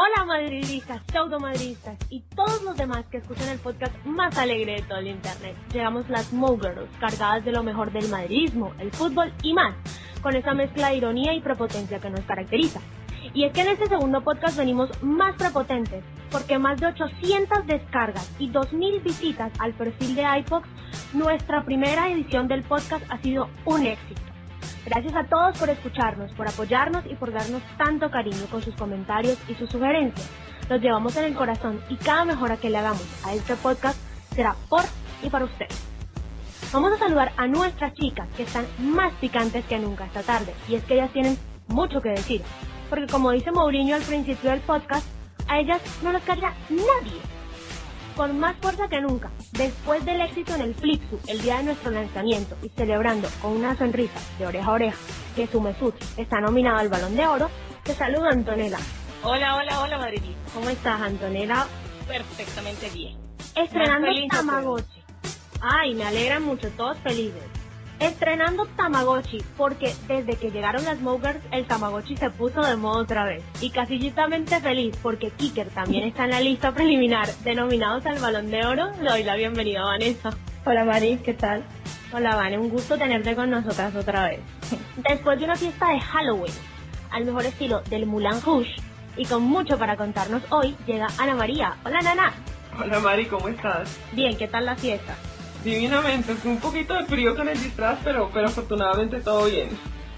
Hola madridistas, pseudo-madridistas y todos los demás que escuchan el podcast más alegre de todo el internet. Llegamos las Mogirls, cargadas de lo mejor del madridismo, el fútbol y más, con esa mezcla de ironía y prepotencia que nos caracteriza. Y es que en este segundo podcast venimos más prepotentes, porque más de 800 descargas y 2.000 visitas al perfil de iPox, nuestra primera edición del podcast ha sido un éxito. Gracias a todos por escucharnos, por apoyarnos y por darnos tanto cariño con sus comentarios y sus sugerencias. Los llevamos en el corazón y cada mejora que le hagamos a este podcast será por y para ustedes. Vamos a saludar a nuestras chicas que están más picantes que nunca esta tarde y es que ellas tienen mucho que decir, porque como dice Mourinho al principio del podcast, a ellas no las calla nadie con más fuerza que nunca, después del éxito en el Flixu el día de nuestro lanzamiento y celebrando con una sonrisa de oreja a oreja que su Mesut está nominado al Balón de Oro, te saluda Antonella. Hola, hola, hola Madrid. ¿Cómo estás Antonella? Perfectamente bien. Estrenando Tamagotchi. Ay, me alegran mucho, todos felices. Estrenando Tamagotchi, porque desde que llegaron las Mogers, el Tamagotchi se puso de moda otra vez. Y casillitamente feliz, porque Kicker también está en la lista preliminar de nominados al Balón de Oro. Le doy la bienvenida a Vanessa. Hola Mari, ¿qué tal? Hola Vane, un gusto tenerte con nosotras otra vez. Después de una fiesta de Halloween, al mejor estilo del Moulin Rouge, y con mucho para contarnos hoy, llega Ana María. Hola Nana. Hola Mari, ¿cómo estás? Bien, ¿qué tal la fiesta? Divinamente, es un poquito de frío con el disfraz, pero, pero afortunadamente todo bien.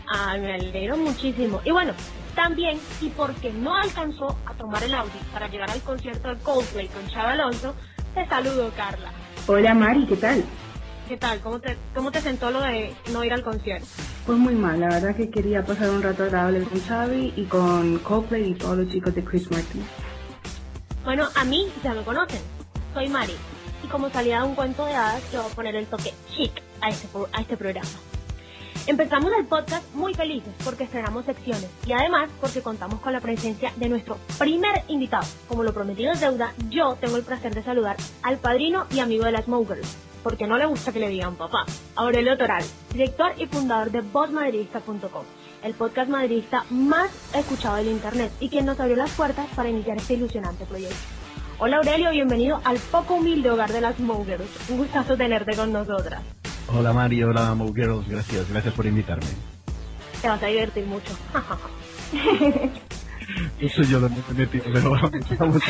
Ay, me alegro muchísimo. Y bueno, también, y porque no alcanzó a tomar el Audi para llegar al concierto de Coldplay con Chava Alonso, te saludo, Carla. Hola Mari, ¿qué tal? ¿Qué tal? ¿Cómo te, ¿Cómo te sentó lo de no ir al concierto? Pues muy mal, la verdad que quería pasar un rato agradable con Xavi y con Coldplay y todos los chicos de Chris Martin. Bueno, a mí ya me conocen. Soy Mari. Y como salía de un cuento de hadas, le voy a poner el toque chic a este, a este programa. Empezamos el podcast muy felices porque estrenamos secciones y además porque contamos con la presencia de nuestro primer invitado. Como lo prometido es deuda, yo tengo el placer de saludar al padrino y amigo de las Mogirls, porque no le gusta que le digan papá, Aurelio Toral, director y fundador de VozMadridista.com, el podcast madridista más escuchado del internet y quien nos abrió las puertas para iniciar este ilusionante proyecto. Hola Aurelio, bienvenido al poco humilde hogar de las Mogirls. Un gustazo tenerte con nosotras. Hola Mari, hola Mo Girls, gracias, gracias por invitarme. Te vas a divertir mucho. Eso yo lo he metido, pero vamos, vamos.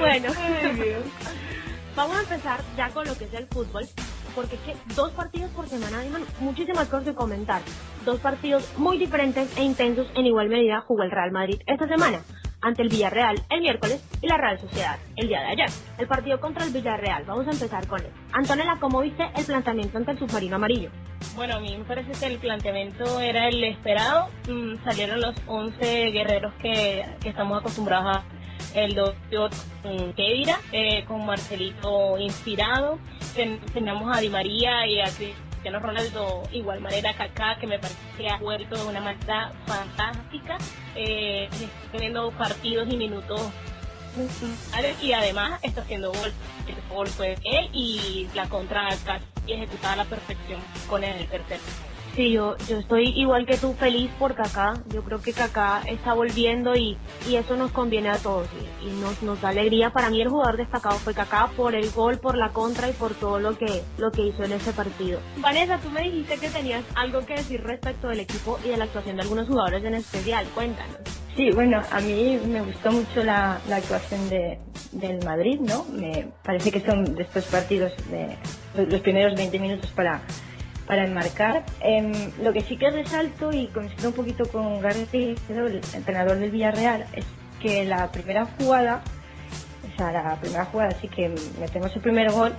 bueno, vamos a empezar ya con lo que es el fútbol, porque es que dos partidos por semana hay muchísimas cosas que comentar. Dos partidos muy diferentes e intensos en igual medida jugó el Real Madrid esta semana ante el Villarreal el miércoles y la Real Sociedad el día de ayer. El partido contra el Villarreal, vamos a empezar con él. Antonella, ¿cómo viste el planteamiento ante el submarino amarillo? Bueno, a mí me parece que el planteamiento era el esperado. Mm, salieron los 11 guerreros que, que estamos acostumbrados a el doctor Kedira, eh, con Marcelito inspirado. Ten- teníamos a Di María y a Cristiano Ronaldo, igual manera Kaká, que me parece que ha vuelto de una manera fantástica, eh, teniendo partidos y minutos y además está haciendo gol. El gol fue él y la contra casi ejecutada a la perfección con el tercer. Sí, yo, yo estoy igual que tú feliz por Kaká. Yo creo que Kaká está volviendo y, y eso nos conviene a todos y, y nos, nos da alegría. Para mí el jugador destacado fue Kaká por el gol, por la contra y por todo lo que, lo que hizo en ese partido. Vanessa, tú me dijiste que tenías algo que decir respecto del equipo y de la actuación de algunos jugadores en especial. Cuéntanos. Sí, bueno, a mí me gustó mucho la, la actuación de, del Madrid, ¿no? Me parece que son de estos partidos de los primeros 20 minutos para, para enmarcar. Em, lo que sí que resalto y coincido un poquito con García, el entrenador del Villarreal, es que la primera jugada, o sea, la primera jugada sí que metemos el primer gol,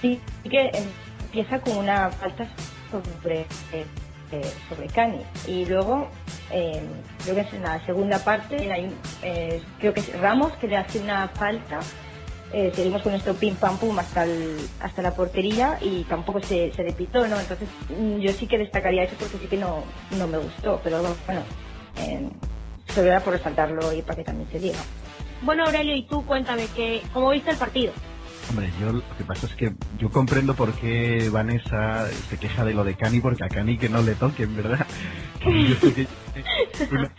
sí que empieza con una falta sobre, eh, sobre Cani. Y luego, eh, creo que es en la segunda parte, eh, creo que es Ramos que le hace una falta. Eh, seguimos con nuestro pim pam pum hasta, el- hasta la portería y tampoco se, se le pitó, ¿no? Entonces mm, yo sí que destacaría eso porque sí que no, no me gustó, pero bueno, eh, solo por resaltarlo y para que también se diga. Bueno, Aurelio, y tú cuéntame, que, ¿cómo viste el partido? Hombre, yo lo que pasa es que yo comprendo por qué Vanessa se queja de lo de Cani, porque a Cani que no le toquen, ¿verdad? Yo que una,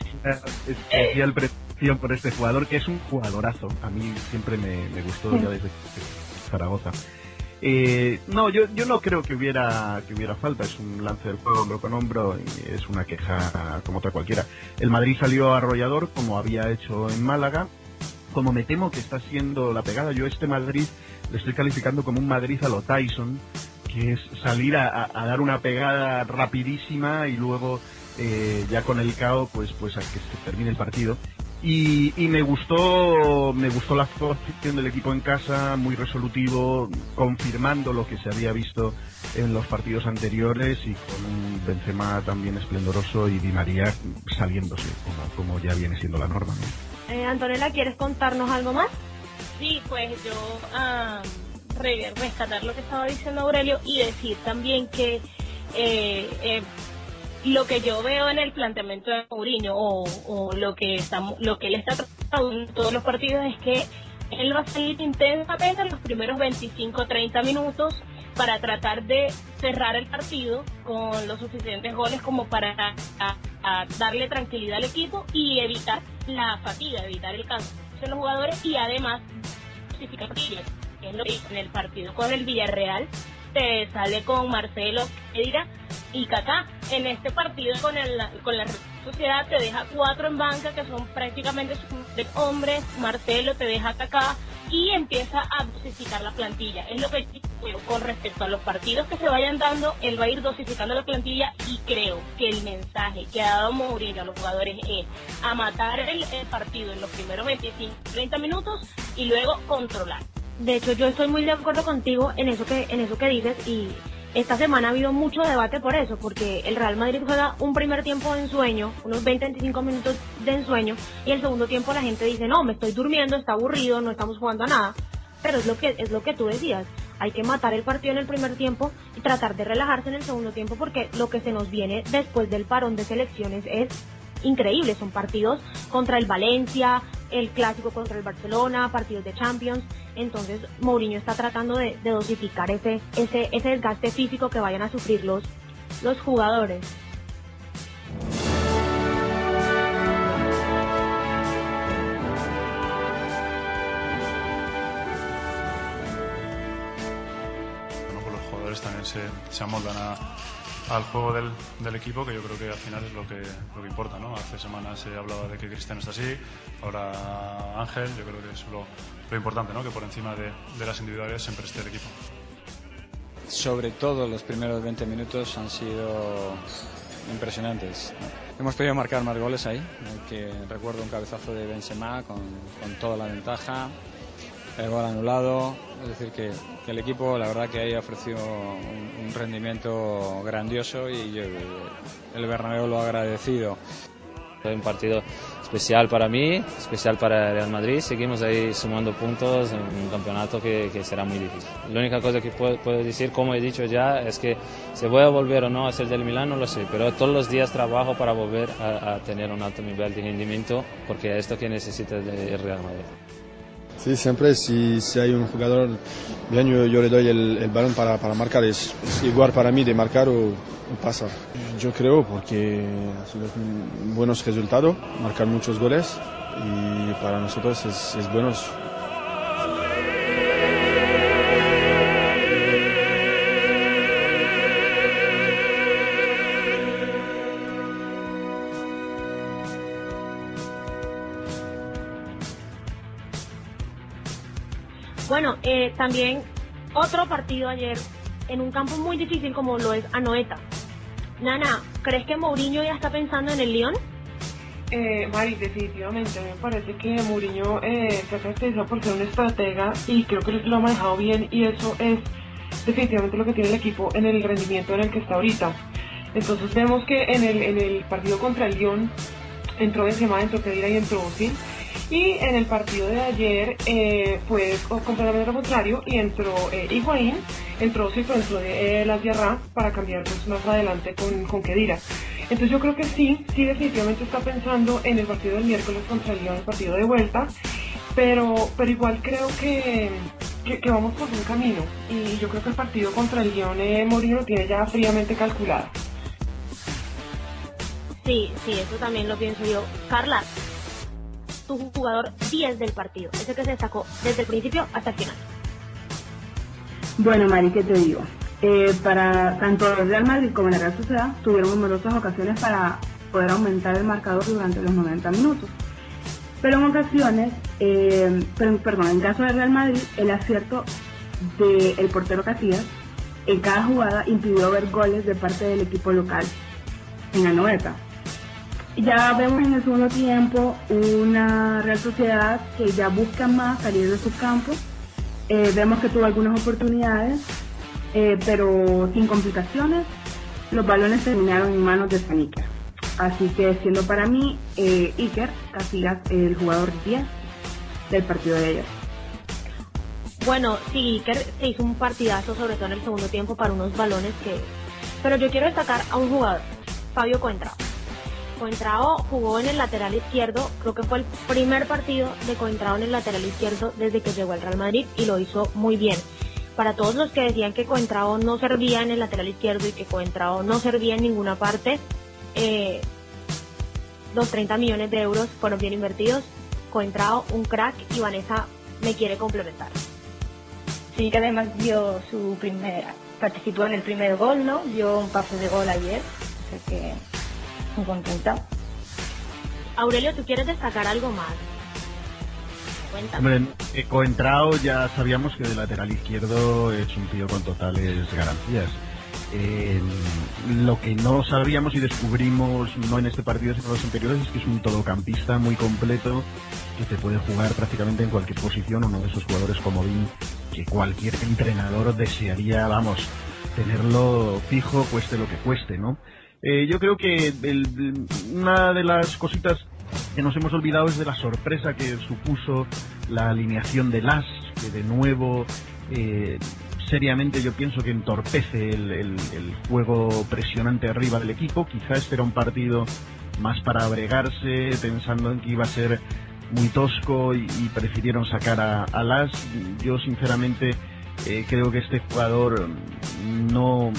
especial presión por este jugador, que es un jugadorazo. A mí siempre me, me gustó ya desde Zaragoza. Eh, no, yo, yo no creo que hubiera que hubiera falta. Es un lance del juego hombro con hombro y es una queja como otra cualquiera. El Madrid salió arrollador como había hecho en Málaga. Como me temo que está siendo la pegada, yo este Madrid le estoy calificando como un Madrid a lo Tyson, que es salir a, dar una pegada rapidísima y luego eh, ya con el caos pues pues a que se termine el partido y, me gustó me gustó la actuación del equipo en casa, muy resolutivo, confirmando lo que se había visto en los partidos anteriores y con un Benzema también esplendoroso y Di María saliéndose, como, como ya viene siendo la norma. Eh, Antonella, ¿quieres contarnos algo más? Sí, pues yo ah, rescatar lo que estaba diciendo Aurelio y decir también que eh, eh lo que yo veo en el planteamiento de Mourinho o, lo que estamos, lo que él está tratando en todos los partidos es que él va a salir intensamente en los primeros 25-30 minutos para tratar de cerrar el partido con los suficientes goles como para darle tranquilidad al equipo y evitar la fatiga, evitar el cansancio de los jugadores y además que es lo que en el partido con el Villarreal te sale con Marcelo Edira y Kaká. En este partido con, el, con la Sociedad te deja cuatro en banca que son prácticamente hombres. Marcelo te deja Kaká y empieza a dosificar la plantilla. Es lo que creo con respecto a los partidos que se vayan dando, él va a ir dosificando la plantilla y creo que el mensaje que ha dado Mourinho a los jugadores es a matar el, partido en los primeros 25, 30 minutos y luego controlar. De hecho, yo estoy muy de acuerdo contigo en eso que en eso que dices y esta semana ha habido mucho debate por eso, porque el Real Madrid juega un primer tiempo de ensueño, unos 20-25 minutos de ensueño, y el segundo tiempo la gente dice, no, me estoy durmiendo, está aburrido, no estamos jugando a nada. Pero es lo que, es lo que tú decías, hay que matar el partido en el primer tiempo y tratar de relajarse en el segundo tiempo, porque lo que se nos viene después del parón de selecciones es increíble. Son partidos contra el Valencia, el clásico contra el Barcelona, partidos de Champions. Entonces Mourinho está tratando de, dosificar ese, ese, ese desgaste físico que vayan a sufrir los, los jugadores. Bueno, pues los jugadores también se, se amoldan a al juego del, del, equipo, que yo creo que al final es lo que, lo que importa. ¿no? Hace semanas se hablaba de que Cristiano está así, ahora Ángel, yo creo que es lo, lo importante, ¿no? que por encima de, de, las individualidades siempre esté el equipo. Sobre todo los primeros 20 minutos han sido impresionantes. Hemos podido marcar más goles ahí, que recuerdo un cabezazo de Benzema con, con toda la ventaja, el gol anulado, es decir, que, el equipo la verdad que ahí ha ofrecido un, rendimiento grandioso y el Bernabéu lo ha agradecido. Es un partido especial para mí, especial para Real Madrid. Seguimos ahí sumando puntos en un campeonato que, será muy difícil. La única cosa que puedo, decir, como he dicho ya, es que se voy a volver o no a ser del Milán, no lo sé, pero todos los días trabajo para volver a, a tener un alto nivel de rendimiento porque es esto que necesita el Real Madrid. Sí, siempre si, si hay un jugador bien, yo, le doy el, el balón para, para, marcar. Es, igual para mí de marcar o, o pasar. Yo creo porque son buenos resultados, marcar muchos goles y para nosotros es, es bueno también otro partido ayer en un campo muy difícil como lo es Anoeta. Nana, ¿crees que Mourinho ya está pensando en el Lyon? Eh, Mari, definitivamente, me parece que Mourinho eh, se ha caracterizado por ser un estratega y creo que lo ha manejado bien y eso es definitivamente lo que tiene el equipo en el rendimiento en el que está ahorita. Entonces vemos que en el, en el partido contra el Lyon entró Benzema, entró Kedira y entró Ozil y en el partido de ayer eh, fue completamente lo contrario y entró eh, Higuaín, entró sí, entró eh, la Sierra para cambiar pues, más adelante con, con Kedira. Entonces yo creo que sí, sí definitivamente está pensando en el partido del miércoles contra el León, el partido de vuelta, pero, pero igual creo que, que, vamos por un camino y yo creo que el partido contra el León eh, lo tiene ya fríamente calculado. Sí, sí, eso también lo pienso yo. Carla, tu jugador 10 del partido, ese que se destacó desde el principio hasta el final. Bueno, Mari, ¿qué te digo? Eh, para tanto el Real Madrid como la Real Sociedad tuvieron numerosas ocasiones para poder aumentar el marcador durante los 90 minutos. Pero en ocasiones, eh, perdón, en caso del Real Madrid, el acierto del portero Casillas en cada jugada impidió ver goles de parte del equipo local en la noveta. Ya vemos en el segundo tiempo una Real Sociedad que ya busca más salir de su campo. Eh, vemos que tuvo algunas oportunidades, eh, pero sin complicaciones. Los balones terminaron en manos de Saniker. Así que siendo para mí eh, Iker Casillas el jugador 10 del partido de ayer. Bueno, sí, Iker se hizo un partidazo, sobre todo en el segundo tiempo, para unos balones que... Pero yo quiero destacar a un jugador, Fabio Coentrao. Coentrao jugó en el lateral izquierdo, creo que fue el primer partido de Coentrao en el lateral izquierdo desde que llegó al Real Madrid y lo hizo muy bien. Para todos los que decían que Coentrao no servía en el lateral izquierdo y que Coentrao no servía en ninguna parte, eh, los 30 millones de euros fueron bien invertidos. Coentrao, un crack y Vanessa me quiere complementar. Sí, que además dio su primer, participó en el primer gol, ¿no? Dio un pase de gol ayer, o sea que muy contenta. Aurelio, ¿tú quieres destacar algo más? Cuéntame. Hombre, eh, Coentrao ya sabíamos que de lateral izquierdo es un tío con totales garantías. Eh, lo que no sabíamos y descubrimos, no en este partido sino en los anteriores, es que es un todocampista muy completo que te puede jugar prácticamente en cualquier posición, uno de esos jugadores como Vin que cualquier entrenador desearía, vamos, tenerlo fijo, cueste lo que cueste, ¿no? Eh, yo creo que una de las cositas que nos hemos olvidado es de la sorpresa que supuso la alineación de Las, que de nuevo eh, seriamente yo pienso que entorpece el, juego presionante arriba del equipo. Quizás este era un partido más para abregarse, pensando en que iba a ser muy tosco y, prefirieron sacar a, Las. Yo sinceramente eh, creo que este jugador no,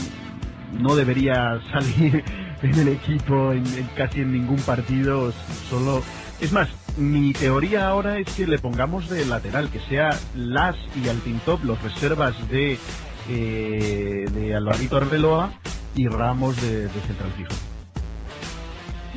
no debería salir en el equipo en, casi en ningún partido. Solo es más, mi teoría ahora es que le pongamos de lateral, que sea Las y Altintop los reservas de, eh, de Alvarito Arbeloa y Ramos de, de central fijo.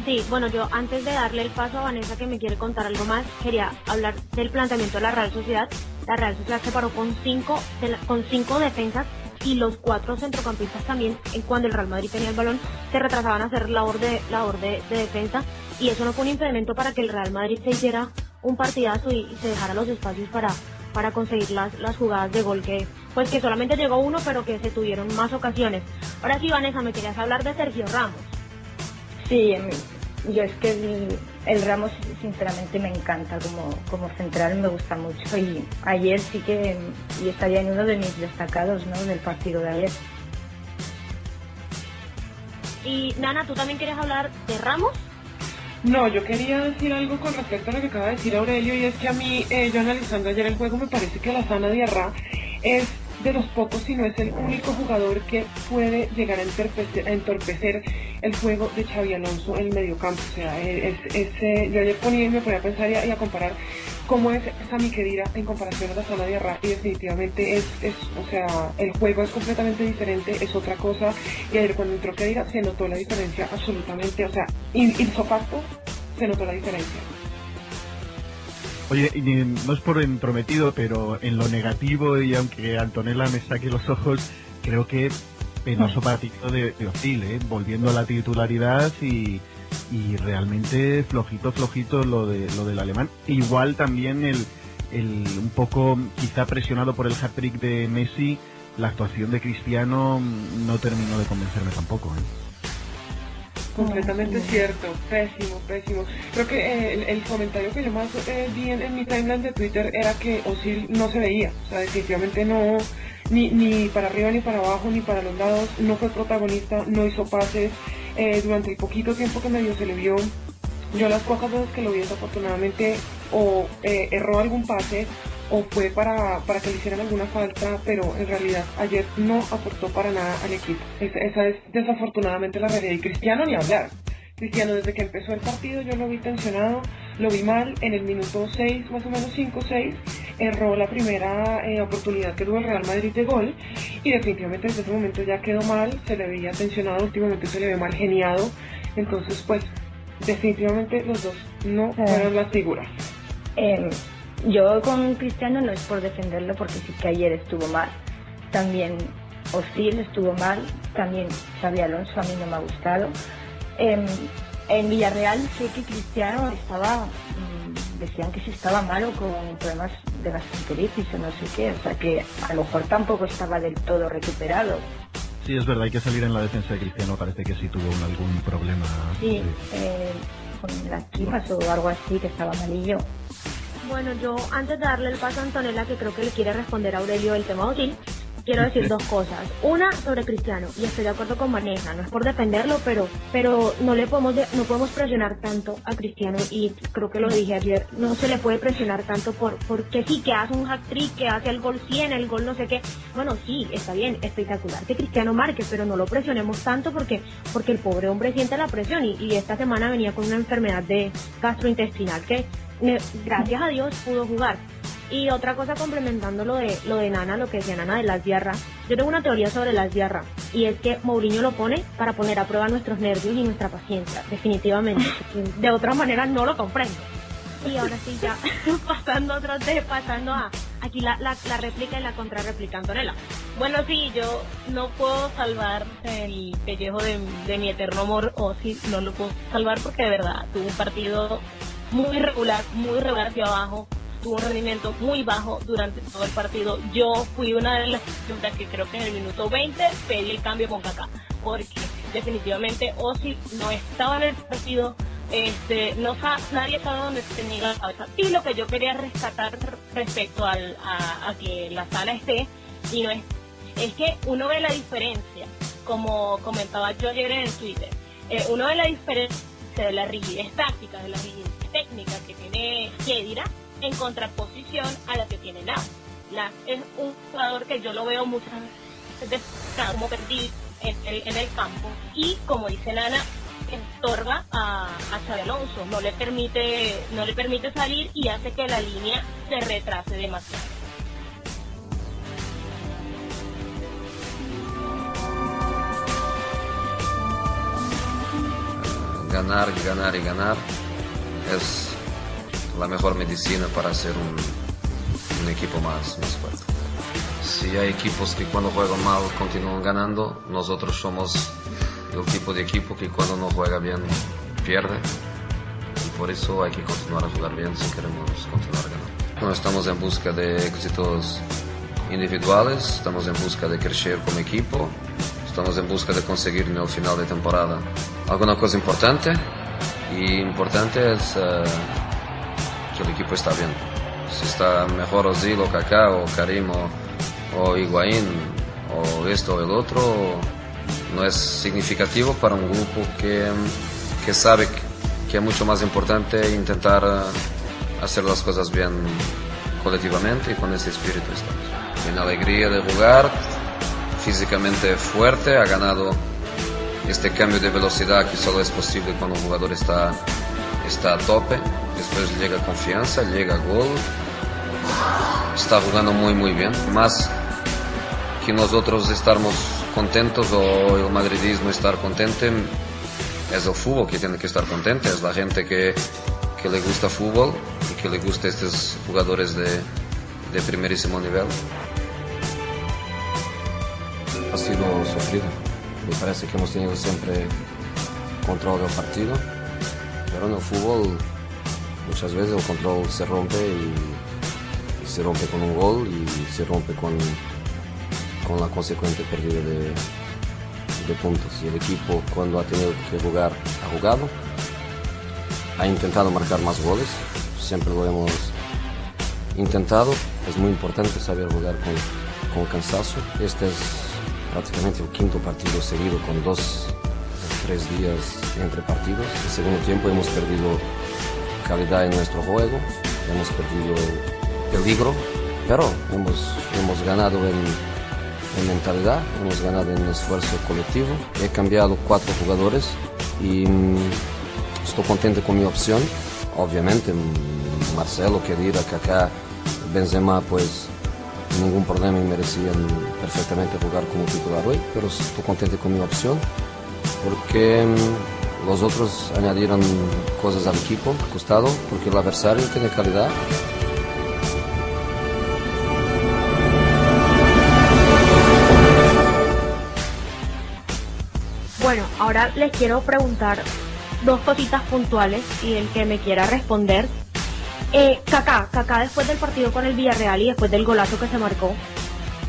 Sí, bueno, yo antes de darle el paso a Vanessa que me quiere contar algo más, quería hablar del planteamiento de la Real Sociedad. La Real Sociedad se paró con cinco, con cinco defensas y los cuatro centrocampistas también, en cuando el Real Madrid tenía el balón, se retrasaban a hacer labor de, labor de, de defensa y eso no fue un impedimento para que el Real Madrid se hiciera un partidazo y, se dejara los espacios para, para conseguir las, las jugadas de gol que pues que solamente llegó uno pero que se tuvieron más ocasiones. Ahora sí, Vanessa, me querías hablar de Sergio Ramos. Sí, yo es que el, Ramos sinceramente me encanta como, como central, me gusta mucho y ayer sí que y estaría en uno de mis destacados ¿no? del partido de ayer. Y Nana, ¿tú también quieres hablar de Ramos? No, yo quería decir algo con respecto a lo que acaba de decir Aurelio y es que a mí, eh, yo analizando ayer el juego, me parece que la Sana Diarra es de los pocos, si no es el único jugador que puede llegar a entorpecer, el juego de Xavi Alonso en el mediocampo. O sea, es, es, yo ayer ponía y me ponía a pensar y a, comparar cómo es Sami Khedira en comparación a la zona de Arra y definitivamente es, es, o sea, el juego es completamente diferente, es otra cosa y ayer cuando entró Khedira se notó la diferencia absolutamente, o sea, facto se notó la diferencia. Oye, no es por entrometido, pero en lo negativo, y aunque Antonella me saque los ojos, creo que penoso partido de, de ¿eh? volviendo a la titularidad y, realmente flojito, flojito lo, de, lo del alemán. Igual también el, el un poco quizá presionado por el hat-trick de Messi, la actuación de Cristiano no terminó de convencerme tampoco. ¿eh? Completamente cierto, pésimo, pésimo. Creo que eh, el, comentario que yo más eh, vi en, mi timeline de Twitter era que Osil no se veía, o sea, definitivamente no, ni, ni para arriba ni para abajo ni para los lados, no fue protagonista, no hizo pases, eh, durante el poquito tiempo que medio se le vio, yo las pocas veces que lo vi desafortunadamente o erró algún pase o fue para, para que le hicieran alguna falta, pero en realidad ayer no aportó para nada al equipo. esa es desafortunadamente la realidad. Y Cristiano ni hablar. Cristiano desde que empezó el partido yo lo vi tensionado, lo vi mal, en el minuto 6, más o menos 5-6, erró la primera eh, oportunidad que tuvo el Real Madrid de gol y definitivamente desde ese momento ya quedó mal, se le veía tensionado, últimamente se le ve mal geniado, entonces pues definitivamente los dos no fueron las figuras. Eh, yo con Cristiano no es por defenderlo porque sí que ayer estuvo mal. También Osil estuvo mal, también Xavi Alonso a mí no me ha gustado. Eh, en Villarreal sé que Cristiano estaba, mm, decían que si estaba malo con problemas de gastroenteritis o no sé qué, o sea que a lo mejor tampoco estaba del todo recuperado. Sí, es verdad, hay que salir en la defensa de Cristiano, parece que sí tuvo un- algún problema. Sí, eh, con las quimas o algo así, que estaba malillo. Bueno, yo antes de darle el paso a Antonella, que creo que le quiere responder a Aurelio el tema útil, quiero decir dos cosas. Una sobre Cristiano, y estoy de acuerdo con Vanessa, no es por defenderlo, pero, pero no le podemos, de- no podemos presionar tanto a Cristiano, y creo que lo dije ayer, no se le puede presionar tanto por, porque sí, que hace un hat trick, que hace el gol 100, el gol no sé qué. Bueno, sí, está bien, espectacular que Cristiano marque, pero no lo presionemos tanto porque, porque el pobre hombre siente la presión, y, esta semana venía con una enfermedad de gastrointestinal que gracias a Dios pudo jugar. Y otra cosa complementando lo de lo de Nana, lo que decía Nana de las diarras, yo tengo una teoría sobre las diarras y es que Mourinho lo pone para poner a prueba nuestros nervios y nuestra paciencia, definitivamente. De otra manera no lo comprendo. Y ahora sí ya pasando a tema, pasando a aquí la, la, la réplica y la contrarréplica, Antonella. Bueno, sí, yo no puedo salvar el pellejo de, de mi eterno amor, o sí, no lo puedo salvar porque de verdad tuvo un partido muy regular, muy regular hacia abajo, tuvo un rendimiento muy bajo durante todo el partido. Yo fui una de las que creo que en el minuto 20 pedí el cambio con Kaká, porque definitivamente Ozil no estaba en el partido, este, no nadie sabe dónde tenía la cabeza. Y lo que yo quería rescatar respecto al, a, a que la sala esté, y no es, es que uno ve la diferencia, como comentaba yo ayer en el Twitter, eh, uno ve la diferencia de la rigidez táctica, de la rigidez técnica que tiene Kedira en contraposición a la que tiene Las. Las es un jugador que yo lo veo muchas veces como perdido en el, campo y como dice Nana estorba a, a Alonso, no le permite no le permite salir y hace que la línea se retrase demasiado. ganar y ganar y ganar es la mejor medicina para ser un, un equipo más, más fuerte. Si hay equipos que cuando juegan mal continúan ganando, nosotros somos el tipo de equipo que cuando no juega bien pierde. Y por eso hay que continuar a jugar bien si queremos continuar ganando. No estamos en busca de éxitos individuales, estamos en busca de crecer como equipo, estamos en busca de conseguir en el final de temporada alguna cosa importante y importante es eh, que el equipo está bien. Si está mejor Ozil o Kaká o Karim o, o Higuaín o esto o el otro, no es significativo para un grupo que, que sabe que es mucho más importante intentar eh, hacer las cosas bien colectivamente y con ese espíritu estamos. En alegría de jugar, físicamente fuerte, ha ganado este cambio de velocidad que solo es posible cuando un jugador está, está a tope, después llega confianza, llega gol, está jugando muy muy bien, más que nosotros estarmos contentos o el madridismo estar contento, es el fútbol que tiene que estar contento, es la gente que, que le gusta fútbol y que le gusta estos jugadores de, de primerísimo nivel. Ha sido sufrido. Me parece que hemos tenido siempre control del partido, pero en el fútbol muchas veces el control se rompe y, se rompe con un gol y se rompe con, con la consecuente pérdida de, de puntos. Y el equipo cuando ha tenido que jugar ha jugado, ha intentado marcar más goles, siempre lo hemos intentado. Es muy importante saber jugar con, con cansancio. Este es prácticamente el quinto partido seguido con dos, tres días entre partidos. En segundo tiempo hemos perdido calidad en nuestro juego, hemos perdido peligro, pero hemos, hemos ganado en, en mentalidad, hemos ganado en esfuerzo colectivo. He cambiado cuatro jugadores y mm, estoy contento con mi opción. Obviamente, Marcelo quería ir a Kaká, Benzema, pues ningún problema y merecían perfectamente jugar como titular hoy, pero estoy contento con mi opción porque mm, los otros añadieron cosas al equipo, costado, porque el adversario tiene calidad. Bueno, ahora les quiero preguntar dos cositas puntuales y el que me quiera responder. Eh, Kaká, Kaká después del partido con el Villarreal y después del golazo que se marcó,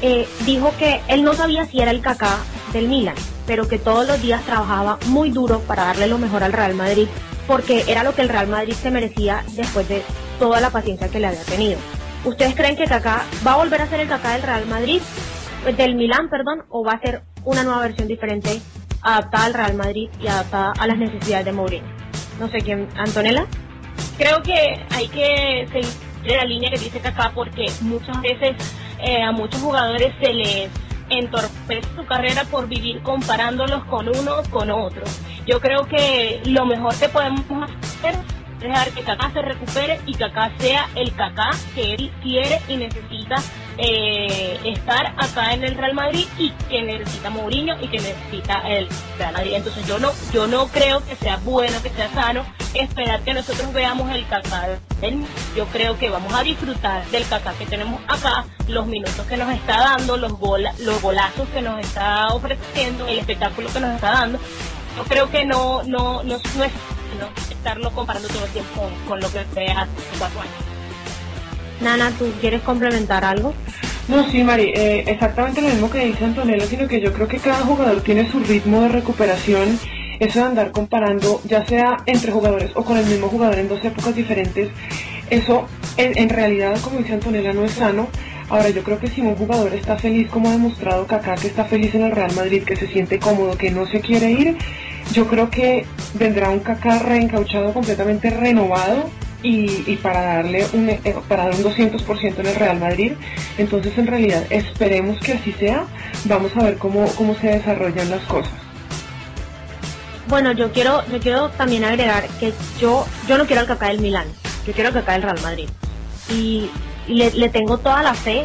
eh, dijo que él no sabía si era el Kaká del Milan, pero que todos los días trabajaba muy duro para darle lo mejor al Real Madrid, porque era lo que el Real Madrid se merecía después de toda la paciencia que le había tenido. ¿Ustedes creen que Kaká va a volver a ser el Kaká del Real Madrid, del Milan, perdón, o va a ser una nueva versión diferente adaptada al Real Madrid y adaptada a las necesidades de Mourinho. No sé quién, Antonella. Creo que hay que seguir la línea que dice Kaká porque muchas veces eh, a muchos jugadores se les entorpece su carrera por vivir comparándolos con uno con otro. Yo creo que lo mejor que podemos hacer dejar que Kaká se recupere y Kaká sea el Kaká que él quiere y necesita eh, estar acá en el Real Madrid y que necesita Mourinho y que necesita el Real Madrid. Entonces yo no, yo no creo que sea bueno, que sea sano esperar que nosotros veamos el Kaká. Yo creo que vamos a disfrutar del Kaká que tenemos acá, los minutos que nos está dando, los, bola, los golazos que nos está ofreciendo, el espectáculo que nos está dando. Yo creo que no, no, no, no es estarlo comparando todo el tiempo con, lo que hace cuatro años. Nana, ¿tú quieres complementar algo? No, sí, Mari, eh, exactamente lo mismo que dice Antonella, sino que yo creo que cada jugador tiene su ritmo de recuperación. Eso de andar comparando, ya sea entre jugadores o con el mismo jugador en dos épocas diferentes, eso en, en realidad, como dice Antonella, no es sano. Ahora, yo creo que si un jugador está feliz, como ha demostrado Kaká, que está feliz en el Real Madrid, que se siente cómodo, que no se quiere ir, yo creo que vendrá un Kaká reencauchado, completamente renovado y, para darle un, eh, para dar un 200% en el Real Madrid. Entonces, en realidad, esperemos que así sea. Vamos a ver cómo, cómo se desarrollan las cosas. Bueno, yo quiero, yo quiero también agregar que yo, yo no quiero el Kaká del Milán, yo quiero el Kaká del Real Madrid. Y, le, tengo toda la fe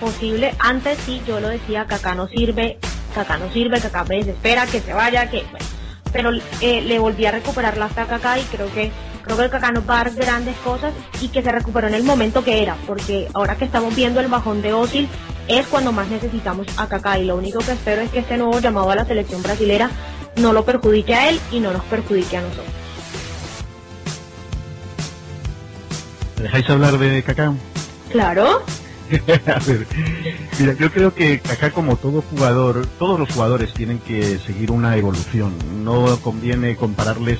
posible. Antes sí, yo lo decía, Kaká no sirve, Kaká no sirve, Kaká me desespera, que se vaya, que... Bueno, pero eh, le volví a recuperar la Kaká y creo que creo que el Kaká nos va a dar grandes cosas y que se recuperó en el momento que era, porque ahora que estamos viendo el bajón de Osil es cuando más necesitamos a Kaká y lo único que espero es que este nuevo llamado a la selección brasilera no lo perjudique a él y no nos perjudique a nosotros. dejáis hablar de Kaká? Claro. a ver, mira, yo creo que acá como todo jugador, todos los jugadores tienen que seguir una evolución. No conviene compararles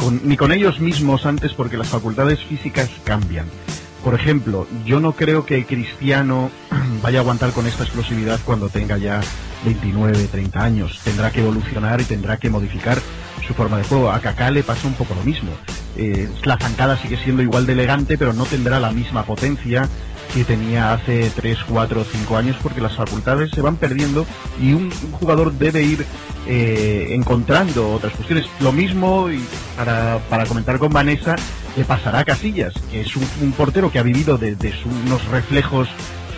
con, ni con ellos mismos antes porque las facultades físicas cambian. Por ejemplo, yo no creo que Cristiano vaya a aguantar con esta explosividad cuando tenga ya 29, 30 años. Tendrá que evolucionar y tendrá que modificar su forma de juego. A Kaká le pasa un poco lo mismo. Eh, la zancada sigue siendo igual de elegante, pero no tendrá la misma potencia, que tenía hace 3, 4 o 5 años porque las facultades se van perdiendo y un, jugador debe ir eh, encontrando otras cuestiones. Lo mismo, y para, para comentar con Vanessa, le pasará a Casillas, que es un, portero que ha vivido de, unos reflejos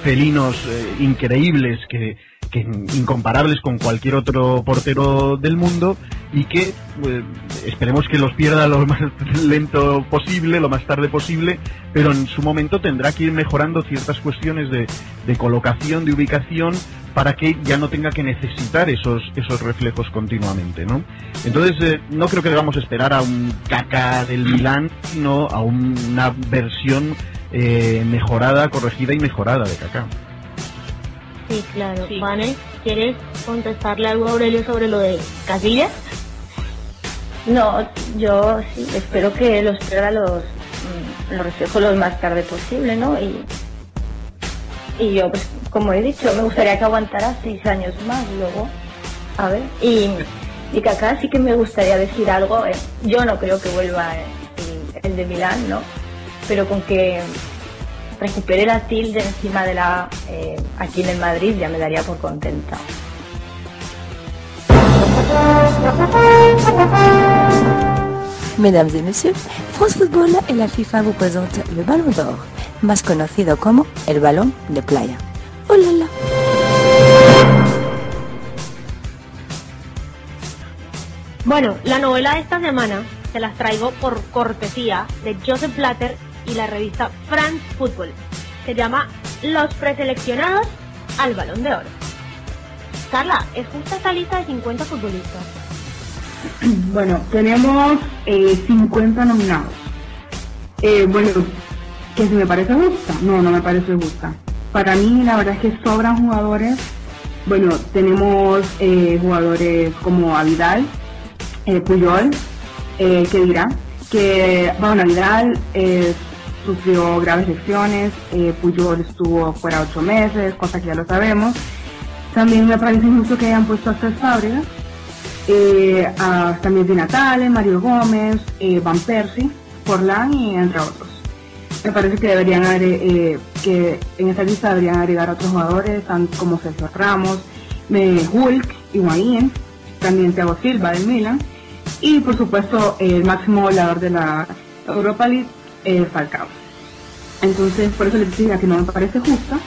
felinos eh, increíbles que, que incomparables con cualquier otro portero del mundo y que pues, esperemos que los pierda lo más lento posible, lo más tarde posible, pero en su momento tendrá que ir mejorando ciertas cuestiones de, colocación, de ubicación, para que ya no tenga que necesitar esos, esos reflejos continuamente, ¿no? Entonces, eh, no creo que debamos esperar a un caca del Milán, sino a una versión eh, mejorada, corregida y mejorada de caca. Sí, claro. Vane, ¿quieres contestarle algo a Aurelio sobre lo de Casillas? No, yo sí, espero que los pierda los, mm, los reflejos lo más tarde posible, ¿no? Y, y yo, pues, como he dicho, me gustaría que aguantara seis años más luego. A ver, y, y que acá sí que me gustaría decir algo. Eh, yo no creo que vuelva el, el de Milán, ¿no? Pero con que recupere la tilde encima de la eh, aquí en el Madrid ya me daría por contenta. Mesdames et messieurs, France Football et la FIFA vous présentent le Ballon d'Or, más conocido como el balón de playa. ¡Oh la la! Bueno, la novela de esta semana se las traigo por cortesía de Joseph Blatter y la revista France Football. Se llama Los preseleccionados al Balón de Oro. Carla, ¿es justa esta lista de 50 futbolistas? Bueno, tenemos eh, 50 nominados. Eh, bueno, ¿que si me parece justa? No, no me parece justa. Para mí, la verdad es que sobran jugadores. Bueno, tenemos eh, jugadores como Avidal, eh, Puyol, eh, que dirá que, bueno, Vidal eh, sufrió graves lesiones, eh, Puyol estuvo fuera ocho meses, cosa que ya lo sabemos. También me parece injusto que hayan puesto a César Fábregas, eh, también Di Natale, Mario Gómez, eh, Van Persie, Forlán y entre otros. Me parece que deberían que en esta lista deberían agregar otros jugadores, tan como Sergio Ramos, Hulk, Higuaín, también Thiago Silva del Milan y por supuesto el máximo goleador de la Europa League, eh, Falcao. Entonces por eso les decía que no me parece justa.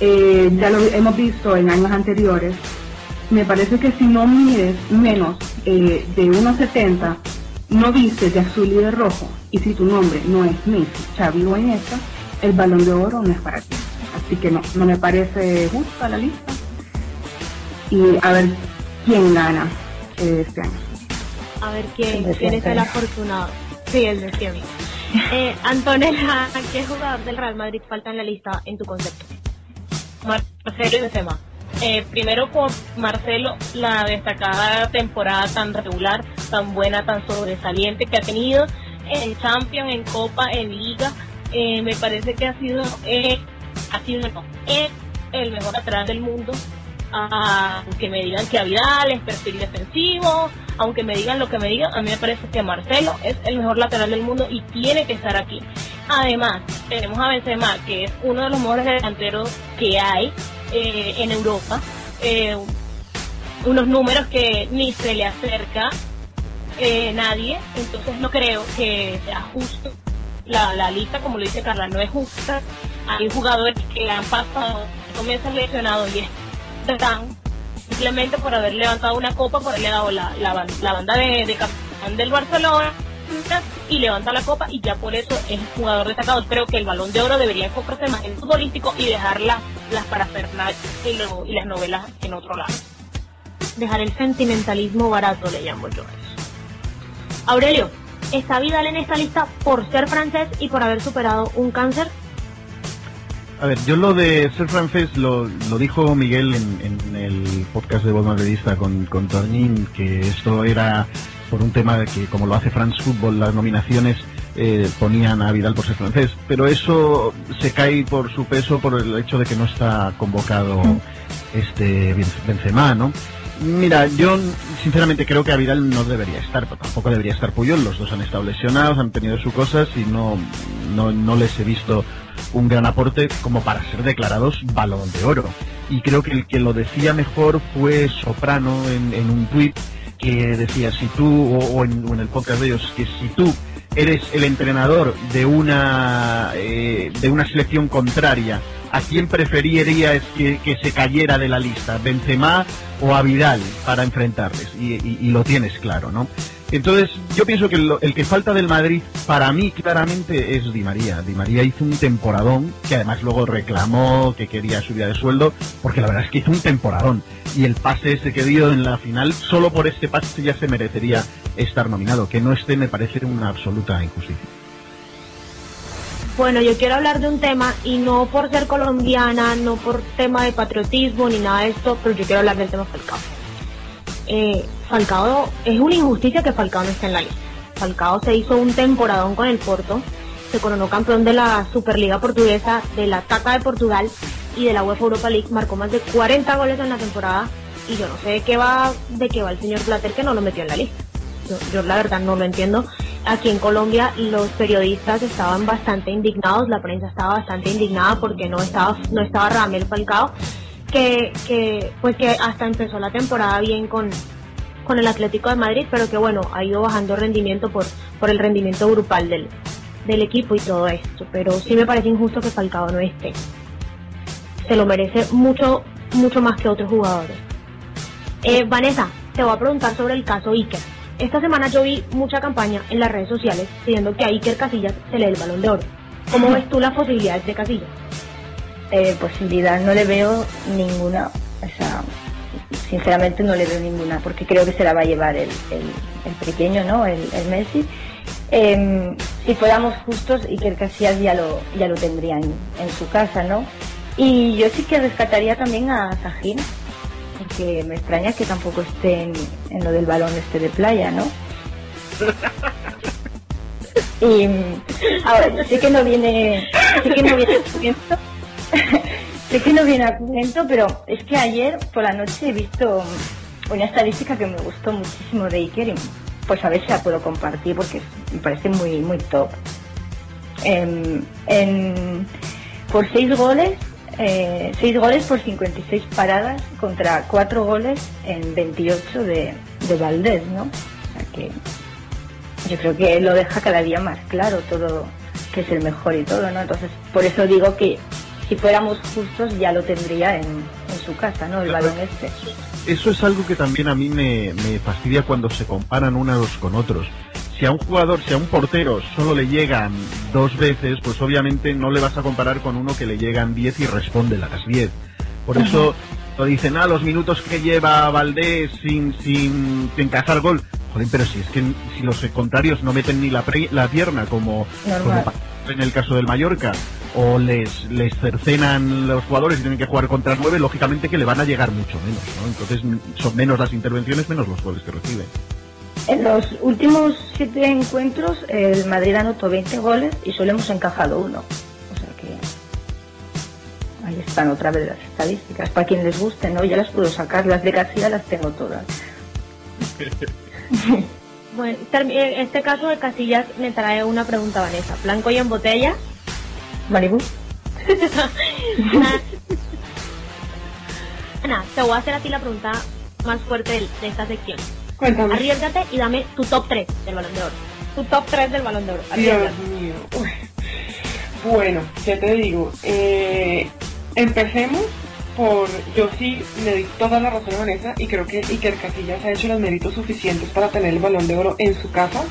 Eh, ya lo hemos visto en años anteriores. Me parece que si no mides menos eh, de 1,70, no vistes de azul y de rojo, y si tu nombre no es Messi, Xavi o Iniesta, el balón de oro no es para ti. Así que no, no me parece justa la lista. Y a ver quién gana eh, este año. A ver quién, quién es el afortunado. Sí, el de siempre. Eh, Antonella, ¿qué jugador del Real Madrid falta en la lista en tu concepto? Marcelo y Benzema. Eh, primero por Marcelo, la destacada temporada tan regular, tan buena, tan sobresaliente que ha tenido en Champions, en Copa, en Liga. Eh, me parece que ha sido, eh, ha sido el mejor lateral del mundo. Aunque me digan que a Vidal es perfil defensivo, aunque me digan lo que me digan, a mí me parece que Marcelo es el mejor lateral del mundo y tiene que estar aquí. Además, tenemos a Benzema, que es uno de los mejores delanteros que hay eh, en Europa. Eh, unos números que ni se le acerca eh, nadie, entonces no creo que sea justo. La, la lista, como lo dice Carla, no es justa. Hay jugadores que han pasado, comienzan lesionados y simplemente por haber levantado una copa, por haberle dado la, la, la banda de, de capitán del Barcelona y levanta la copa y ya por eso es jugador destacado. Creo que el balón de oro debería enfocarse más en el futbolístico y dejar las, las parafernalias y, lo- y las novelas en otro lado. Dejar el sentimentalismo barato, le llamo yo a eso. Aurelio, ¿está Vidal en esta lista por ser francés y por haber superado un cáncer? A ver, yo lo de ser francés lo, lo dijo Miguel en, en el podcast de Voz Madridista con, con Tornin, que esto era por un tema de que, como lo hace France Football, las nominaciones eh, ponían a Vidal por ser francés, pero eso se cae por su peso por el hecho de que no está convocado este Ben- Benzema, ¿no? Mira, yo sinceramente creo que a Vidal no debería estar, pero tampoco debería estar Puyol. Los dos han estado lesionados, han tenido sus cosas y no, no, no les he visto un gran aporte como para ser declarados balón de oro. Y creo que el que lo decía mejor fue Soprano en, un tuit que decía, si tú, o, en, el podcast de ellos, que si tú eres el entrenador de una, eh, de una selección contraria, ¿a quién preferirías que, que se cayera de la lista? ¿Benzema o a Vidal para enfrentarles? Y- y lo tienes claro, ¿no? Entonces, yo pienso que el que falta del Madrid, para mí claramente, es Di María. Di María hizo un temporadón, que además luego reclamó que quería subida de sueldo, porque la verdad es que hizo un temporadón. Y el pase ese que dio en la final, solo por este pase ya se merecería estar nominado. Que no esté me parece una absoluta injusticia. Bueno, yo quiero hablar de un tema y no por ser colombiana, no por tema de patriotismo ni nada de esto, pero yo quiero hablar del tema Falcao. Eh, Falcao, es una injusticia que Falcao no esté en la lista. Falcao se hizo un temporadón con el Porto, se coronó campeón de la Superliga Portuguesa, de la Taca de Portugal y de la UEFA Europa League, marcó más de 40 goles en la temporada y yo no sé de qué va, de qué va el señor Plater que no lo metió en la lista. Yo, yo la verdad no lo entiendo. Aquí en Colombia los periodistas estaban bastante indignados, la prensa estaba bastante indignada porque no estaba, no estaba Ramel Falcao, que, que pues que hasta empezó la temporada bien con, con el Atlético de Madrid, pero que bueno, ha ido bajando rendimiento por, por el rendimiento grupal del, del equipo y todo esto. Pero sí me parece injusto que Falcao no esté. Se lo merece mucho, mucho más que otros jugadores. Eh, Vanessa, te voy a preguntar sobre el caso Iker. Esta semana yo vi mucha campaña en las redes sociales pidiendo que a Iker Casillas se le el balón de oro. ¿Cómo ves tú las posibilidades de Casillas? Eh, posibilidad no le veo ninguna. O sea, sinceramente no le veo ninguna, porque creo que se la va a llevar el, el, pequeño, ¿no? El, el Messi. Em, si fuéramos justos, Iker Casillas ya lo, ya lo tendría en, su casa, ¿no? Y yo sí que rescataría también a Sajin, porque me extraña que tampoco esté en, lo del balón este de playa, ¿no? y ahora sé que no viene, sé que no viene sé que no viene a cuento, pero es que ayer por la noche he visto una estadística que me gustó muchísimo de Iker y pues a ver si la puedo compartir porque me parece muy muy top. En, por seis goles, eh, seis goles por 56 paradas contra cuatro goles en 28 de, de Valdés, ¿no? O sea que yo creo que lo deja cada día más claro todo que es el mejor y todo, ¿no? Entonces, por eso digo que si fuéramos justos ya lo tendría en, su casa, ¿no? El balón este. Eso es algo que también a mí me, fastidia cuando se comparan unos con otros. Si a un jugador, si a un portero solo le llegan dos veces, pues obviamente no le vas a comparar con uno que le llegan diez y responde las diez. Por eso lo dicen, ah, los minutos que lleva Valdés sin, sin, sin cazar gol. Joder, pero si es que si los contrarios no meten ni la, la pierna como, como en el caso del Mallorca, o les, les cercenan los jugadores y tienen que jugar contra nueve, lógicamente que le van a llegar mucho menos, ¿no? Entonces son menos las intervenciones, menos los goles que reciben. En los últimos siete encuentros el Madrid anotó 20 goles y solo hemos encajado uno. O sea que ahí están otra vez las estadísticas. Para quien les guste, ¿no? Ya las puedo sacar, las de García las tengo todas. bueno, este caso de Casillas me trae una pregunta, Vanessa. ¿Blanco y en botella? Malibu. Ana, te voy a hacer a ti la pregunta más fuerte de, esta sección. Cuéntame. Arriesgate y dame tu top 3 del balón de oro. Tu top 3 del balón de oro. Dios mío. Bueno, ya te digo. Eh, empecemos por. Yo sí le di toda la razón a Vanessa y creo que Iker Casillas ha hecho los méritos suficientes para tener el balón de oro en su casa.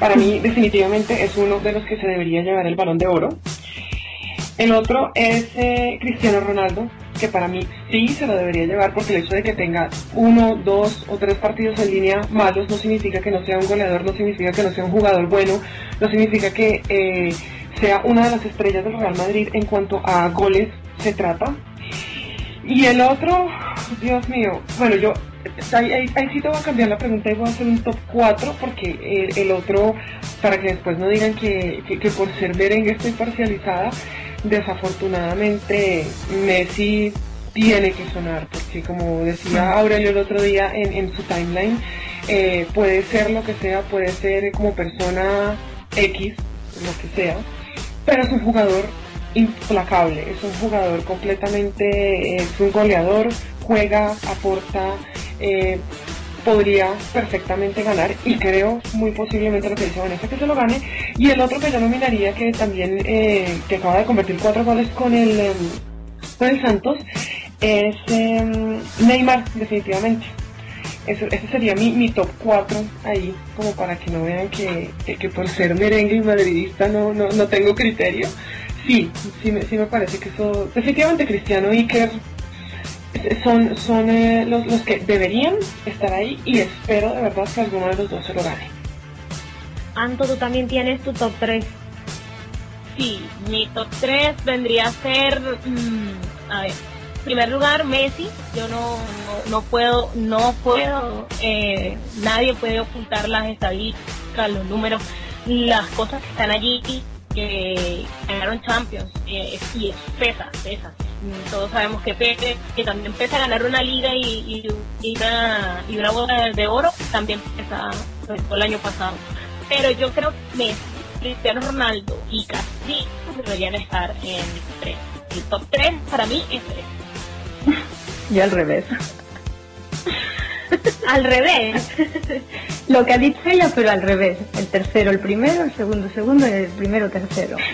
Para mí, definitivamente, es uno de los que se debería llevar el balón de oro. El otro es eh, Cristiano Ronaldo, que para mí sí se lo debería llevar porque el hecho de que tenga uno, dos o tres partidos en línea malos no significa que no sea un goleador, no significa que no sea un jugador bueno, no significa que eh, sea una de las estrellas del Real Madrid en cuanto a goles se trata. Y el otro, Dios mío, bueno, yo ahí, sí te voy a cambiar la pregunta y voy a hacer un top 4 porque el, otro, para que después no digan que, que por ser merengue estoy parcializada, desafortunadamente Messi tiene que sonar, porque como decía Aurelio el otro día en, su timeline, eh, puede ser lo que sea, puede ser como persona X, lo que sea, pero es un jugador implacable, es un jugador completamente, es un goleador, juega, aporta, eh, podría perfectamente ganar y creo muy posiblemente lo que dice Vanessa que se lo gane y el otro que yo nominaría que también eh, que acaba de convertir cuatro goles con el em, con el Santos es em, Neymar definitivamente ese, sería mi, mi, top 4 ahí, como para que no vean que, que, por ser merengue y madridista no, no, no tengo criterio. Sí, sí me, sí me parece que eso, definitivamente Cristiano Iker son, son eh, los, los que deberían estar ahí y espero de verdad que alguno de los dos se lo gane. Anto, tú también tienes tu top 3. Sí, mi top 3 vendría a ser, mm, a ver, en primer lugar Messi, yo no, no, puedo, no puedo, eh, nadie puede ocultar las estadísticas, los números, las cosas que están allí, que ganaron Champions, eh, y pesa, pesa todos sabemos que Pepe, que también empieza a ganar una liga y, una, y una bola de oro, también pesa el año pasado. Pero yo creo que Cristiano Ronaldo y Casi deberían estar en el 3. El top 3 para mí es 3. Y al revés. al revés. Lo que ha dicho ella, pero al revés. El tercero, el primero, el segundo, segundo y el primero, tercero.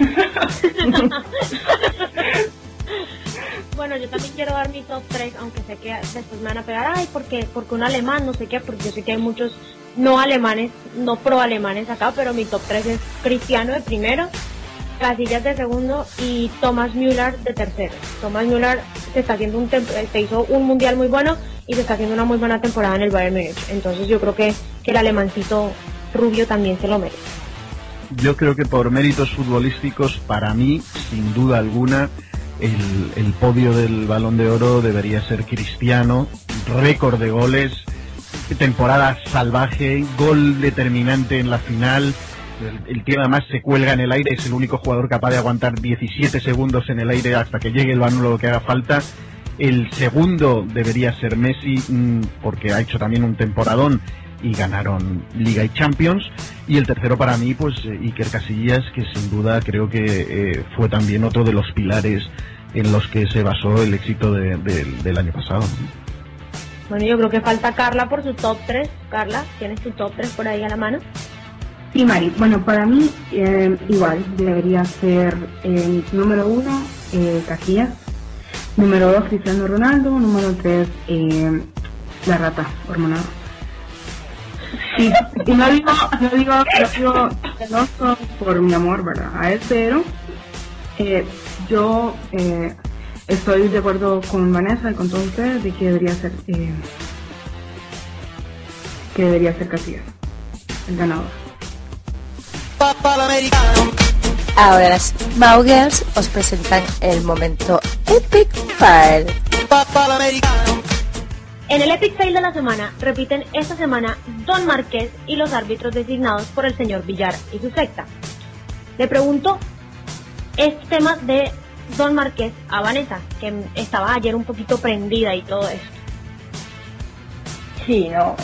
bueno, yo también quiero dar mi top 3, aunque sé que después me van a pegar, ay, porque, porque un alemán, no sé qué, porque yo sé que hay muchos no alemanes, no pro alemanes acá, pero mi top 3 es Cristiano de primero, Casillas de segundo y Thomas Müller de tercero. Thomas Müller se está haciendo un se hizo un mundial muy bueno y se está haciendo una muy buena temporada en el Bayern Múnich. Entonces yo creo que, que el alemancito rubio también se lo merece. Yo creo que por méritos futbolísticos, para mí, sin duda alguna, el, el podio del balón de oro debería ser Cristiano, récord de goles, temporada salvaje, gol determinante en la final, el, tío además se cuelga en el aire, es el único jugador capaz de aguantar 17 segundos en el aire hasta que llegue el balón lo que haga falta. El segundo debería ser Messi mm, porque ha hecho también un temporadón y ganaron Liga y Champions. Y el tercero para mí, pues eh, Iker Casillas, que sin duda creo que eh, fue también otro de los pilares en los que se basó el éxito del año pasado. Bueno, yo creo que falta Carla por su top 3. Carla, ¿tienes tu top 3 por ahí a la mano? Sí, Mari. Bueno, para mí eh, igual debería ser eh, número uno eh, Casillas, número dos Cristiano Ronaldo, número tres eh, la rata hormonal. Sí, y no digo, no digo, no digo por mi amor, ¿verdad? A él, pero eh, yo eh, estoy de acuerdo con Vanessa y con todos ustedes de que debería ser eh, que debería ser Casillas el ganador. Ahora las Maugers os presentan el momento Epic Fail. En el Epic Fail de la semana repiten esta semana Don Marqués y los árbitros designados por el señor Villar y su secta. Le pregunto este tema de Don Marqués a Vanessa, que estaba ayer un poquito prendida y todo esto. Sí, no.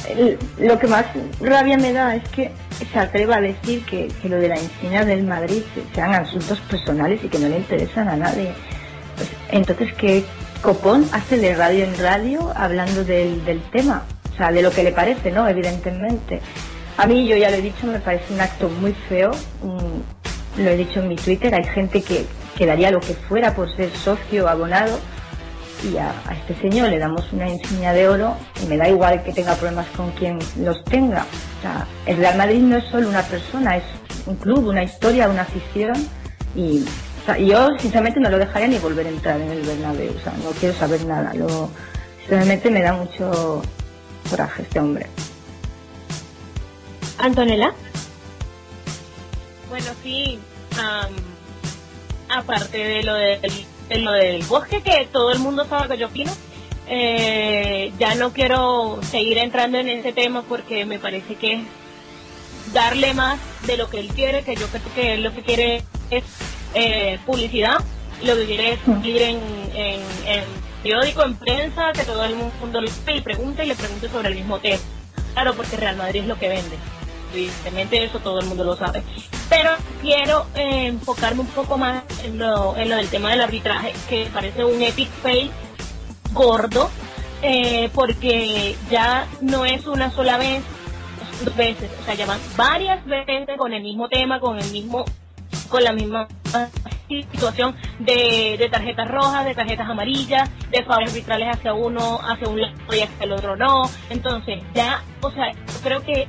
lo que más rabia me da es que se atreva a decir que, lo de la insignia del Madrid sean asuntos personales y que no le interesan a nadie. Pues, entonces, ¿qué copón hace de radio en radio hablando del, del tema? O sea, de lo que le parece, ¿no? Evidentemente. A mí, yo ya lo he dicho, me parece un acto muy feo. lo he dicho en mi Twitter, hay gente que, que daría lo que fuera por ser socio abonado y a, este señor le damos una insignia de oro y me da igual que tenga problemas con quien los tenga. O sea, el Real Madrid no es solo una persona, es un club, una historia, una afición y yo sinceramente no lo dejaría ni volver a entrar en el Bernabéu, o sea, no quiero saber nada. Lo, sinceramente me da mucho coraje este hombre. Antonella. Bueno, sí, aparte de lo del en lo del bosque, que todo el mundo sabe que yo opino. Eh, ya no quiero seguir entrando en ese tema porque me parece que es darle más de lo que él quiere, que yo creo que él lo que quiere es eh, publicidad, lo que quiere es ir en, en, en, periódico, en prensa, que todo el mundo le pregunte y le pregunte sobre el mismo tema. Claro, porque Real Madrid es lo que vende. Evidentemente eso todo el mundo lo sabe. Pero quiero eh, enfocarme un poco más en lo, en lo del tema del arbitraje, que parece un epic fail gordo, eh, porque ya no es una sola vez, dos veces, o sea, ya van varias veces con el mismo tema, con el mismo, con la misma situación de, de tarjetas rojas, de tarjetas amarillas, de favores arbitrales hacia uno, hacia un lado y hacia el otro no. Entonces, ya, o sea, creo que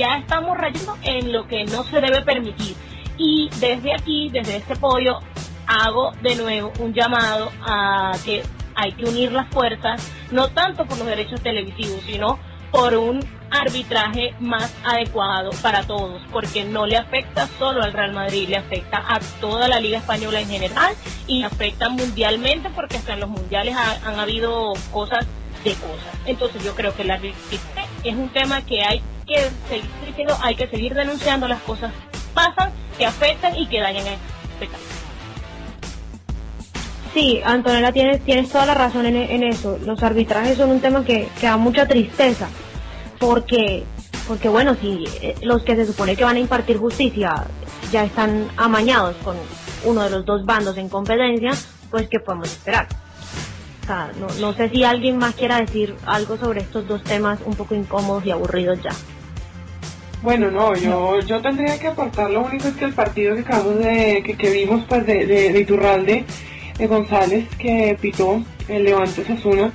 ya estamos rayando en lo que no se debe permitir. Y desde aquí, desde este podio, hago de nuevo un llamado a que hay que unir las fuerzas, no tanto por los derechos televisivos, sino por un arbitraje más adecuado para todos, porque no le afecta solo al Real Madrid, le afecta a toda la Liga Española en general y afecta mundialmente porque hasta en los mundiales han habido cosas de cosas. Entonces yo creo que el arbitraje es un tema que hay que seguir diciendo, hay que seguir denunciando las cosas pasan, que afectan y que dañan el espectáculo. Sí, Antonella, tienes, tienes toda la razón en, eso. Los arbitrajes son un tema que, que da mucha tristeza, porque, porque bueno, si eh, los que se supone que van a impartir justicia ya están amañados con uno de los dos bandos en competencia, pues ¿qué podemos esperar? sea, no, no sé si alguien más quiera decir algo sobre estos dos temas un poco incómodos y aburridos ya. Bueno, no, yo, yo tendría que aportar, lo único es que el partido que acabamos de, que, que vimos pues de, de, de Iturralde, de González, que pitó el Levante Sasuna,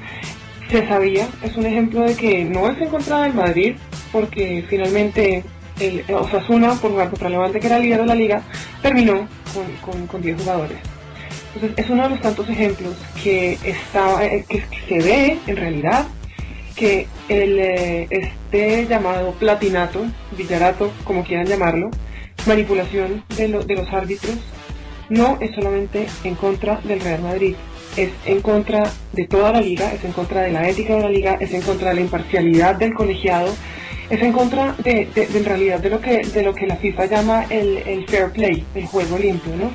se sabía, es un ejemplo de que no es en Madrid, porque finalmente el Osasuna, por jugar contra Levante, que era líder de la liga, terminó con, con, 10 jugadores. Entonces es uno de los tantos ejemplos que, está, eh, que, se ve en realidad que el, eh, este llamado platinato, villarato, como quieran llamarlo, manipulación de, de los árbitros, no es solamente en contra del Real Madrid, es en contra de toda la liga, es en contra de la ética de la liga, es en contra de la imparcialidad del colegiado, es en contra de, en realidad de lo que de lo que la FIFA llama el, el fair play, el juego limpio, ¿no?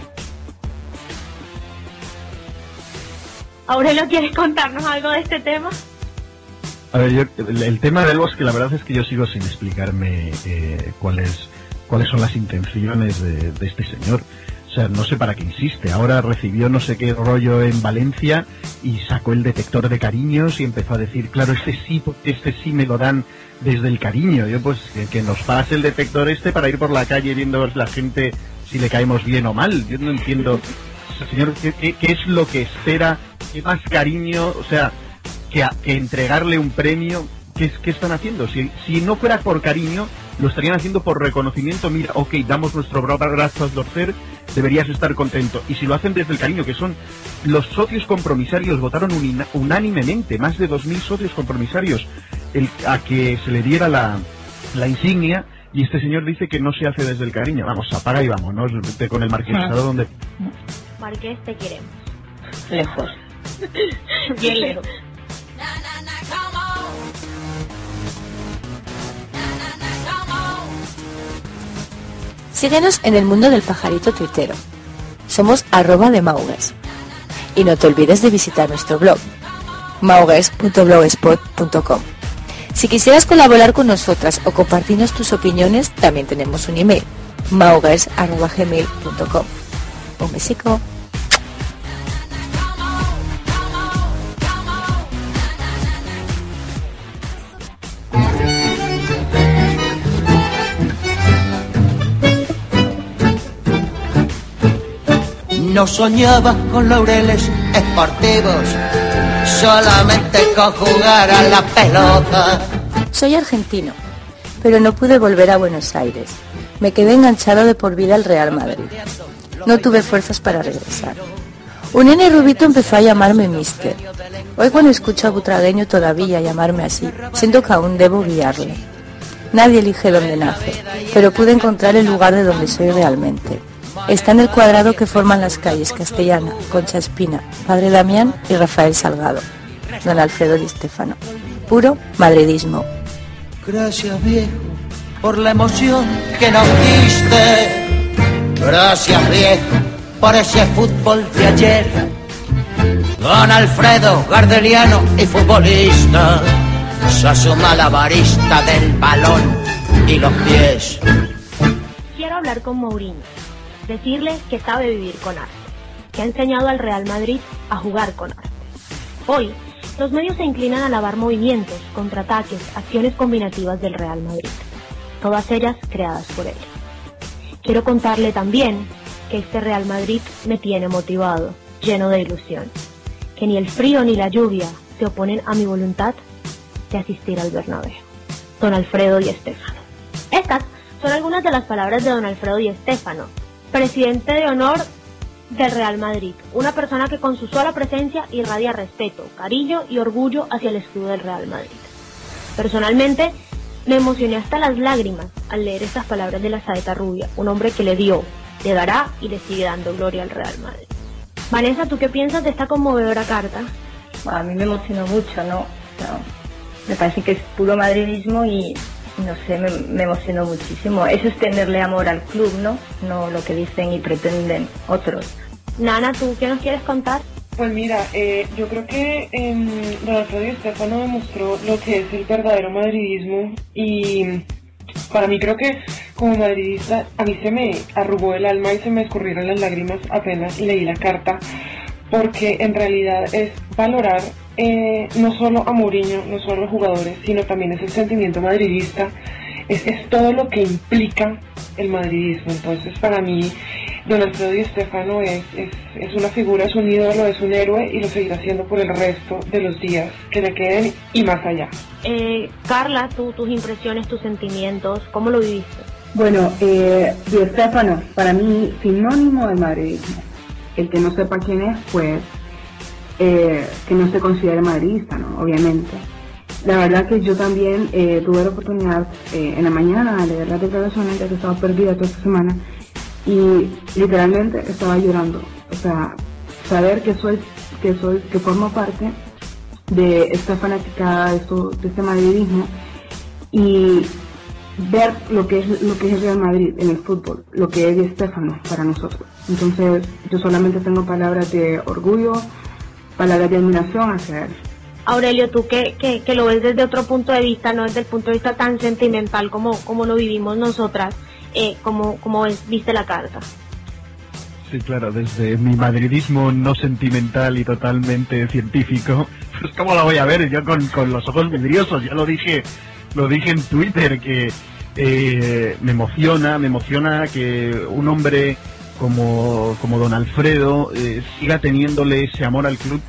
Aurelio, ¿quieres contarnos algo de este tema? A ver, yo, el, tema del bosque, la verdad es que yo sigo sin explicarme eh, cuáles cuáles son las intenciones de, de este señor. O sea, no sé para qué insiste. Ahora recibió no sé qué rollo en Valencia y sacó el detector de cariños y empezó a decir, claro, este sí, este sí me lo dan desde el cariño. Yo pues que, nos pase el detector este para ir por la calle viendo la gente si le caemos bien o mal. Yo no entiendo, señor, ¿qué, es lo que espera? ¿Qué más cariño? O sea, que, que entregarle un premio. ¿Qué, ¿Qué están haciendo? Si, si no fuera por cariño, lo estarían haciendo por reconocimiento. Mira, ok, damos nuestro brazo a torcer, deberías estar contento. Y si lo hacen desde el cariño, que son los socios compromisarios, votaron unánimemente, más de 2.000 socios compromisarios, el, a que se le diera la, la insignia. Y este señor dice que no se hace desde el cariño. Vamos, apaga y vamos, ¿no? Con el marqués, ¿a dónde? Marqués, te queremos. Lejos. Bien lejos. Síguenos en el mundo del pajarito tuitero. Somos arroba de Maugues. Y no te olvides de visitar nuestro blog, maugues.blogspot.com. Si quisieras colaborar con nosotras o compartirnos tus opiniones, también tenemos un email, maugues.gmail.com. Un besico. No soñaba con laureles esportivos, solamente con jugar a la pelota. Soy argentino, pero no pude volver a Buenos Aires. Me quedé enganchado de por vida al Real Madrid. No tuve fuerzas para regresar. Un nene rubito empezó a llamarme Mister. Hoy cuando escucho a Butragueño todavía llamarme así, siento que aún debo guiarle. Nadie elige dónde nace, pero pude encontrar el lugar de donde soy realmente. Está en el cuadrado que forman las calles Castellana, Concha Espina, Padre Damián y Rafael Salgado. Don Alfredo Di Stefano. Puro madridismo. Gracias viejo por la emoción que nos diste. Gracias viejo por ese fútbol de ayer. Don Alfredo, gardeliano y futbolista. Sos un malabarista del balón y los pies. Quiero hablar con Mourinho decirle que sabe vivir con arte, que ha enseñado al Real Madrid a jugar con arte. Hoy, los medios se inclinan a lavar movimientos, contraataques, acciones combinativas del Real Madrid, todas ellas creadas por él. Quiero contarle también que este Real Madrid me tiene motivado, lleno de ilusión, que ni el frío ni la lluvia se oponen a mi voluntad de asistir al Bernabéu. Don Alfredo y Estefano. Estas son algunas de las palabras de don Alfredo y Estefano, presidente de honor del Real Madrid, una persona que con su sola presencia irradia respeto, cariño y orgullo hacia el escudo del Real Madrid. Personalmente, me emocioné hasta las lágrimas al leer estas palabras de la saeta rubia, un hombre que le dio, le dará y le sigue dando gloria al Real Madrid. Vanessa, ¿tú qué piensas de esta conmovedora carta? A mí me emocionó mucho, ¿no? me parece que es puro madridismo y no sé, me, emocionó muchísimo. Eso es tenerle amor al club, ¿no? No lo que dicen y pretenden otros. Nana, ¿tú qué nos quieres contar? Pues mira, eh, yo creo que eh, Don Alfredo Estefano demostró lo que es el verdadero madridismo y para mí creo que como madridista a mí se me arrugó el alma y se me escurrieron las lágrimas apenas leí la carta porque en realidad es valorar eh, no solo a Mourinho, no solo a los jugadores, sino también es el sentimiento madridista, es, es todo lo que implica el madridismo. Entonces, para mí, Don Alfredo Di Stefano es, es, es, una figura, es un ídolo, es un héroe y lo seguirá siendo por el resto de los días que le queden y más allá. Eh, Carla, tú, tus impresiones, tus sentimientos, ¿cómo lo viviste? Bueno, eh, Di Stefano, para mí, sinónimo del madridismo. El que no sepa quién es, pues, eh, que no se considere madridista, ¿no? Obviamente. La verdad que yo también eh, tuve la oportunidad eh, en la mañana de leer las declaraciones, ya que estaba perdida toda esta semana, y literalmente estaba llorando. O sea, saber que soy, que soy, que formo parte de esta fanaticada, de, este madridismo, y ver lo que es lo que es el Real Madrid en el fútbol, lo que es Di Stefano para nosotros. Entonces, yo solamente tengo palabras de orgullo, palabras de admiración hacia él. Aurelio, tú que, que, que, lo ves desde otro punto de vista, no desde el punto de vista tan sentimental como, como lo vivimos nosotras, eh, como, como ves, viste la carta. Sí, claro, desde mi madridismo no sentimental y totalmente científico, pues cómo la voy a ver yo con, con los ojos vidriosos, ya lo dije, lo dije en Twitter que eh, me emociona, me emociona que un hombre como, como don Alfredo eh, siga teniéndole ese amor al club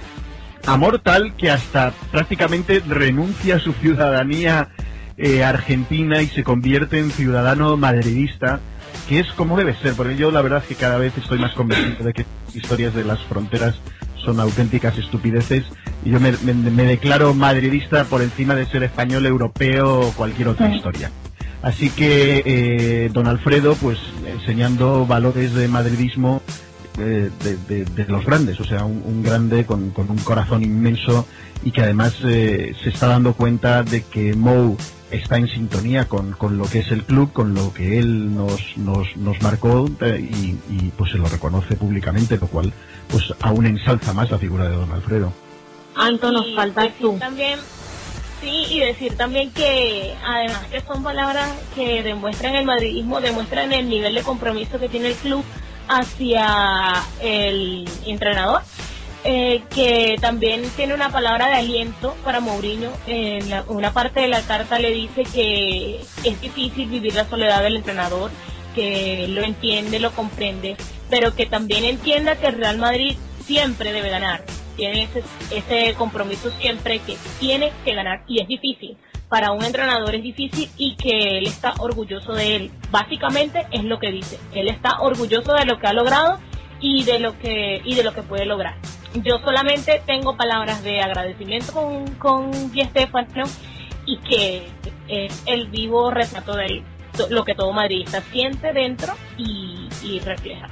amor tal que hasta prácticamente renuncia a su ciudadanía eh, argentina y se convierte en ciudadano madridista, que es como debe ser, porque yo la verdad es que cada vez estoy más convencido de que historias de las fronteras son auténticas estupideces y yo me, me, me declaro madridista por encima de ser español, europeo o cualquier otra sí. historia. Así que eh, don Alfredo, pues enseñando valores de madridismo de, de, de, los grandes, o sea, un, un grande con, con, un corazón inmenso y que además eh, se está dando cuenta de que Mou está en sintonía con, con, lo que es el club, con lo que él nos, nos, nos marcó eh, y, y, pues se lo reconoce públicamente, lo cual pues aún ensalza más la figura de don Alfredo. Anto, nos falta tú. También, sí, y decir también que además que son palabras que demuestran el madridismo, demuestran el nivel de compromiso que tiene el club hacia el entrenador, eh, que también tiene una palabra de aliento para Mourinho. En la, una parte de la carta le dice que es difícil vivir la soledad del entrenador, que lo entiende, lo comprende, pero que también entienda que Real Madrid siempre debe ganar. Tiene ese, ese compromiso siempre que tiene que ganar y es difícil para un entrenador es difícil y que él está orgulloso de él. Básicamente es lo que dice. Él está orgulloso de lo que ha logrado y de lo que y de lo que puede lograr. Yo solamente tengo palabras de agradecimiento con, con Di Stefano y que es el vivo retrato de él, lo que todo madridista siente dentro y, y refleja.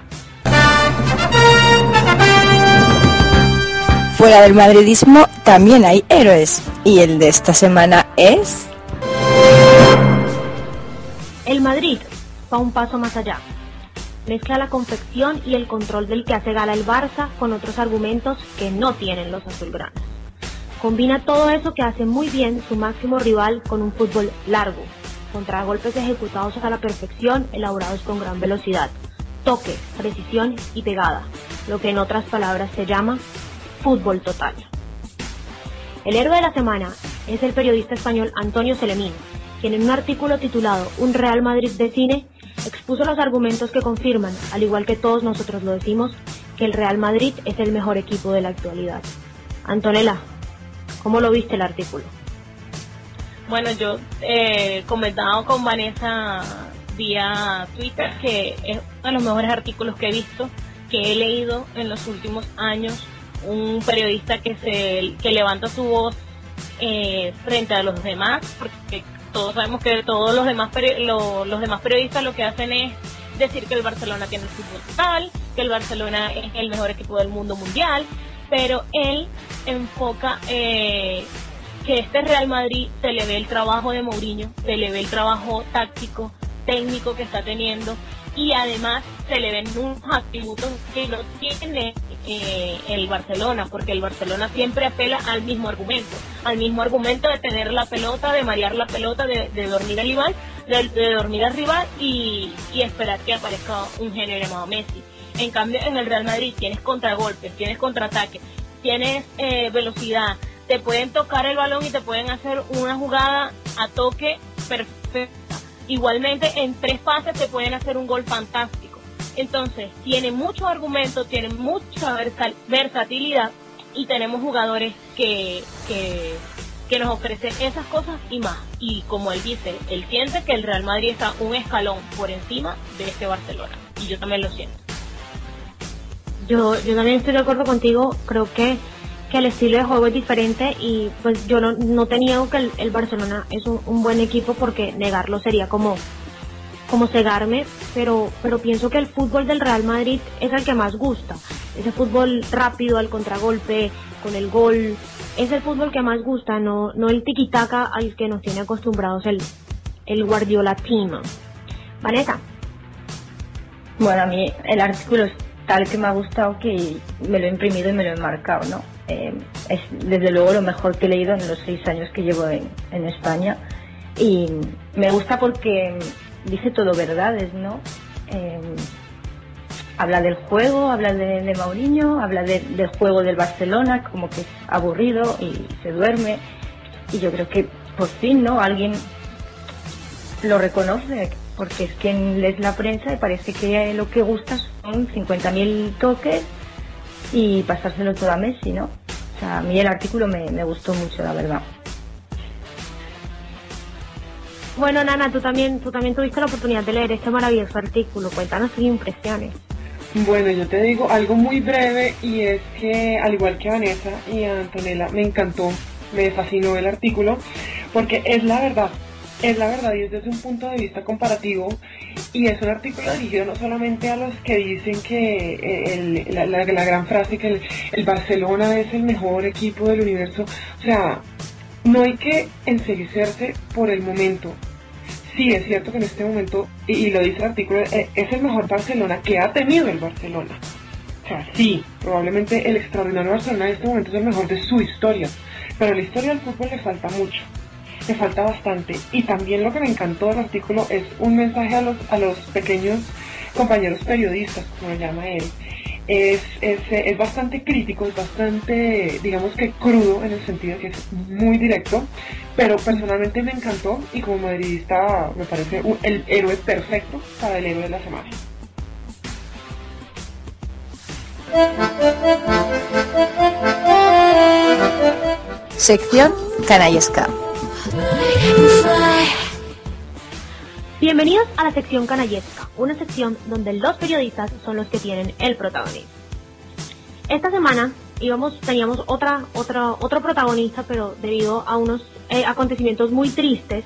Fuera del madridismo también hay héroes. Y el de esta semana es... El Madrid va un paso más allá. Mezcla la confección y el control del que hace gala el Barça con otros argumentos que no tienen los azulgranas. Combina todo eso que hace muy bien su máximo rival con un fútbol largo, contra golpes ejecutados a la perfección, elaborados con gran velocidad, toque, precisión y pegada, lo que en otras palabras se llama fútbol total. El héroe de la semana es el periodista español Antonio Selemín, quien en un artículo titulado Un Real Madrid de cine expuso los argumentos que confirman, al igual que todos nosotros lo decimos, que el Real Madrid es el mejor equipo de la actualidad. Antonella, ¿cómo lo viste el artículo? Bueno, yo eh, comentaba con Vanessa vía Twitter que es uno de los mejores artículos que he visto, que he leído en los últimos años un periodista que se que levanta su voz eh, frente a los demás porque todos sabemos que todos los demás lo, los demás periodistas lo que hacen es decir que el Barcelona tiene el fútbol total que el Barcelona es el mejor equipo del mundo mundial pero él enfoca eh, que este Real Madrid se le ve el trabajo de Mourinho se le ve el trabajo táctico técnico que está teniendo y además se le ven unos atributos que no tiene eh, el Barcelona, porque el Barcelona siempre apela al mismo argumento, al mismo argumento de tener la pelota, de marear la pelota, de, dormir el rival, de, dormir arriba y, y, esperar que aparezca un genio llamado Messi. En cambio, en el Real Madrid tienes contragolpes, tienes contraataques, tienes eh, velocidad, te pueden tocar el balón y te pueden hacer una jugada a toque perfecta. Igualmente, en tres pases te pueden hacer un gol fantástico. Entonces, tiene mucho argumento, tiene mucha versatilidad y tenemos jugadores que, que, que nos ofrecen esas cosas y más. Y como él dice, él siente que el Real Madrid está un escalón por encima de este Barcelona. Y yo también lo siento. Yo, yo también estoy de acuerdo contigo, creo que, que el estilo de juego es diferente y pues yo no, no tenía que el, Barcelona es un, buen equipo porque negarlo sería como, como cegarme, pero, pero pienso que el fútbol del Real Madrid es el que más gusta. Ese fútbol rápido al contragolpe, con el gol, es el fútbol que más gusta, no, no el tiquitaca al que nos tiene acostumbrados el, el Guardiola Team. Vanessa. Bueno, a mí el artículo tal que me ha gustado que me lo he imprimido y me lo he marcado, ¿no? Eh, es desde luego lo mejor que he leído en los seis años que llevo en, España y me gusta porque dice todo verdades, ¿no? Eh, habla del juego, habla de, de habla del juego del Barcelona, como que es aburrido y se duerme. Y yo creo que por fin, ¿no? Alguien lo reconoce, porque es quien lees la prensa y parece que lo que gusta son 50.000 toques y pasárselo todo a Messi, ¿no? O sea, a mí el artículo me, gustó mucho, la verdad. Bueno, Nana, tú también, tú también tuviste la oportunidad de leer este maravilloso artículo. Cuéntanos tus impresiones. Bueno, yo te digo algo muy breve y es que al igual que Vanessa y Antonella, me encantó, me fascinó el artículo porque es la verdad, es la verdad y es desde un punto de vista comparativo y es un artículo dirigido no solamente a los que dicen que eh, la, gran frase que el, Barcelona es el mejor equipo del universo, o sea, no hay que enseguecerse por el momento. Sí, es cierto que en este momento, y, lo dice el artículo, eh, es el mejor Barcelona que ha tenido el Barcelona. O sea, sí, probablemente el extraordinario Barcelona en este momento es el mejor de su historia, pero a la historia del fútbol le falta mucho me falta bastante. Y también lo que me encantó del artículo es un mensaje a los, a los pequeños compañeros periodistas, como lo llama él. Es, es, es, bastante crítico, es bastante, digamos que crudo en el sentido de que es muy directo, pero personalmente me encantó y como madridista me parece el héroe perfecto para el héroe de la semana. Sección Canallesca. Bienvenidos a la sección canallesca, una sección donde los periodistas son los que tienen el protagonismo. Esta semana íbamos, teníamos otra, otra, otro protagonista, pero debido a unos eh, acontecimientos muy tristes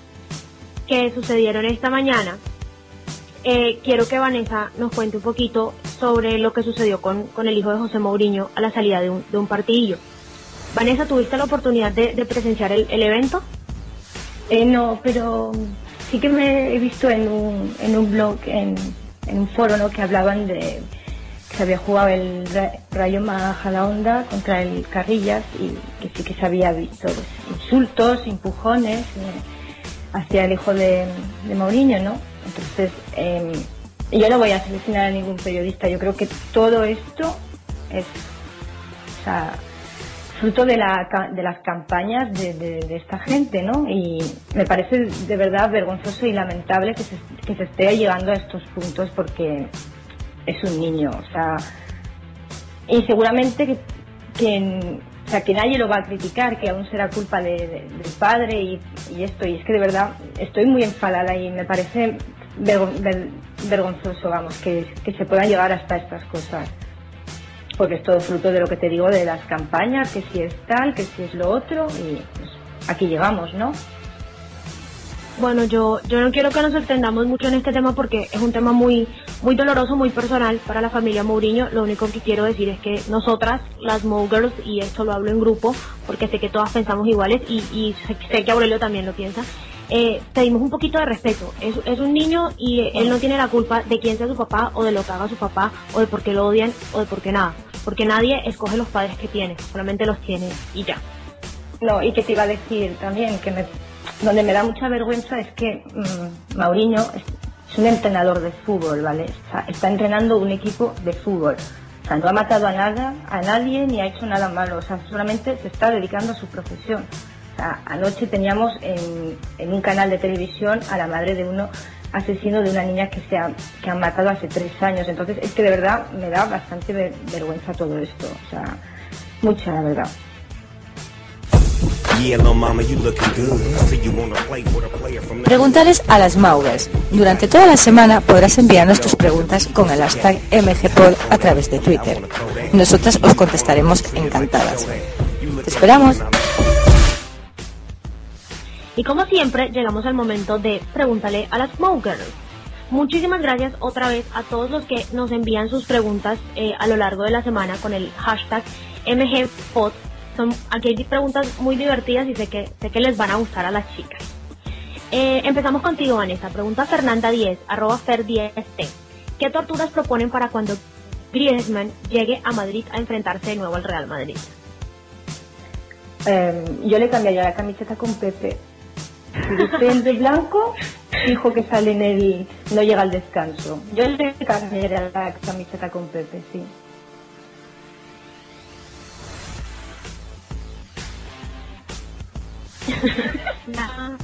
que sucedieron esta mañana, eh, quiero que Vanessa nos cuente un poquito sobre lo que sucedió con, el hijo de José Mourinho a la salida de un, de un partidillo. Vanessa, ¿tuviste la oportunidad de, presenciar el, el evento? Eh, no, pero sí que me he visto en un, en un blog, en, un foro, ¿no? Que hablaban de que se había jugado el Rayo Majadahonda contra el Carrillas y que sí que se había visto pues, insultos, empujones eh, hacia el hijo de, Mourinho, ¿no? Entonces, em, yo no voy a seleccionar a ningún periodista. Yo creo que todo esto es, fruto de, la, de las campañas de, esta gente, ¿no? Y me parece de verdad vergonzoso y lamentable que se, que se esté llegando a estos puntos porque es un niño, o sea, y seguramente que, o sea, que nadie lo va a criticar, que aún será culpa del padre y, esto, y es que de verdad estoy muy enfadada y me parece vergonzoso, vamos, que, que se puedan llegar hasta estas cosas porque es todo fruto de lo que te digo de las campañas, que si es tal, que si es lo otro, y pues, aquí llegamos, ¿no? Bueno, yo, yo no quiero que nos extendamos mucho en este tema porque es un tema muy, muy doloroso, muy personal para la familia Mourinho. Lo único que quiero decir es que nosotras, las Mogirls, y esto lo hablo en grupo porque sé que todas pensamos iguales y, y sé que Aurelio también lo piensa, eh, pedimos un poquito de respeto. Es, es, un niño y él no tiene la culpa de quién sea su papá o de lo que haga su papá o de por qué lo odian o de por qué nada porque nadie escoge los padres que tiene, solamente los tiene y ya. No, y que te iba a decir también que me donde me da mucha vergüenza es que mm, Mauriño es, es un entrenador de fútbol, ¿vale? Está, está entrenando un equipo de fútbol. O sea, no ha matado a nada, a nadie, ni ha hecho nada malo. O sea, solamente se está dedicando a su profesión. Anoche teníamos en, en un canal de televisión a la madre de uno asesino de una niña que se ha, que han matado hace tres años. Entonces, es que de verdad me da bastante ver- vergüenza todo esto. O sea, mucha, la verdad. With a las Maugers. Durante toda la semana podrás enviarnos tus preguntas con el hashtag MGPod a través de Twitter. Nosotras os contestaremos encantadas. Te esperamos. Y como siempre, llegamos al momento de pregúntale a las Smokers. Muchísimas gracias otra vez a todos los que nos envían sus preguntas eh, a lo largo de la semana con el hashtag MGPod. Son, aquí hay preguntas muy divertidas y sé que, sé que les van a gustar a las chicas. Eh, empezamos contigo, Vanessa. Pregunta Fernanda 10, arroba Fer10T. ¿Qué torturas proponen para cuando Griezmann llegue a Madrid a enfrentarse de nuevo al Real Madrid? Eh, yo le cambiaría la camiseta con Pepe. Viste el de blanco, dijo que sale en el. no llega al descanso. Yo le cambiaría la camiseta con Pepe, sí. La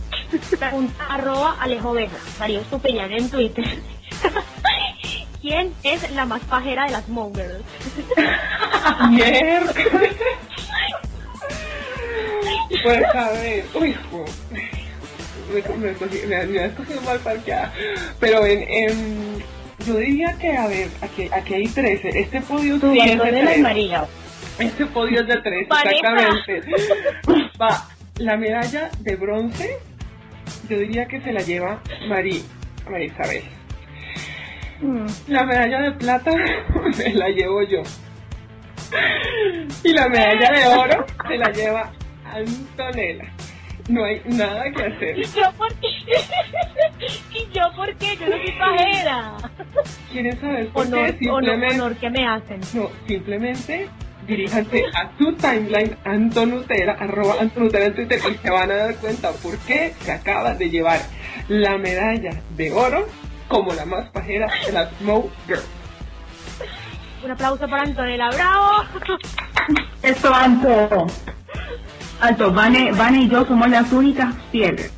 pregunta arroba Alejo Vega, Mario Estupellán en Twitter. ¿Quién es la más pajera de las Mongers? Miércoles. Pues a ver, uy, jo, me, me, me, me has cogido mal parqueada. Pero en, en- yo diría que, a ver, aquí, aquí hay 13. Este podio sí es de Antonella y 13. María. Este podio es de 13, Vanessa. exactamente. Va, la medalla de bronce, yo diría que se la lleva María, María Isabel. La medalla de plata me la llevo yo. Y la medalla de oro se la lleva Antonella. No hay nada que hacer. ¿Y yo por qué? ¿Y yo por qué? Yo no soy pajera. ¿Quieres saber por Honor, qué? honor, Simplemente, honor que me hacen. no, simplemente diríjanse a su timeline Antonutera, arroba Antonutera en Twitter y se van a dar cuenta por qué se acaba de llevar la medalla de oro como la más pajera de las Smoke Girls. Un aplauso para Antonella, bravo. Esto, Anto. Anto, Vane, Vane y yo somos las únicas fieles.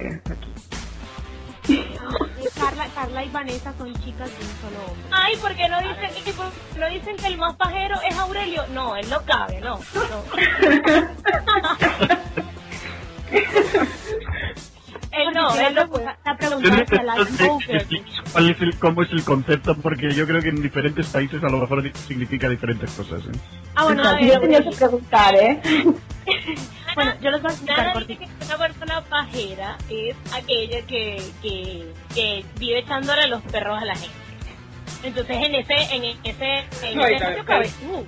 Carla, Carla y Vanessa son chicas de un solo hombre. Ay, ¿por qué no dicen, qué no dicen que el más pajero es Aurelio? No, él no cabe, no. no. él no, él no puede. La pregunta hacia las Smokers. ¿Cuál es el, ¿Cómo es el concepto? Porque yo creo que en diferentes países a lo mejor significa diferentes cosas. ¿eh? Ah, bueno, a Yo tenía que preguntar, ¿eh? Bueno, yo les voy a explicar Nada cortito. dice que una persona pajera es aquella que, que, que vive echándole los perros a la gente. Entonces en ese, en ese, en No, ese tal- sitio cabe tú.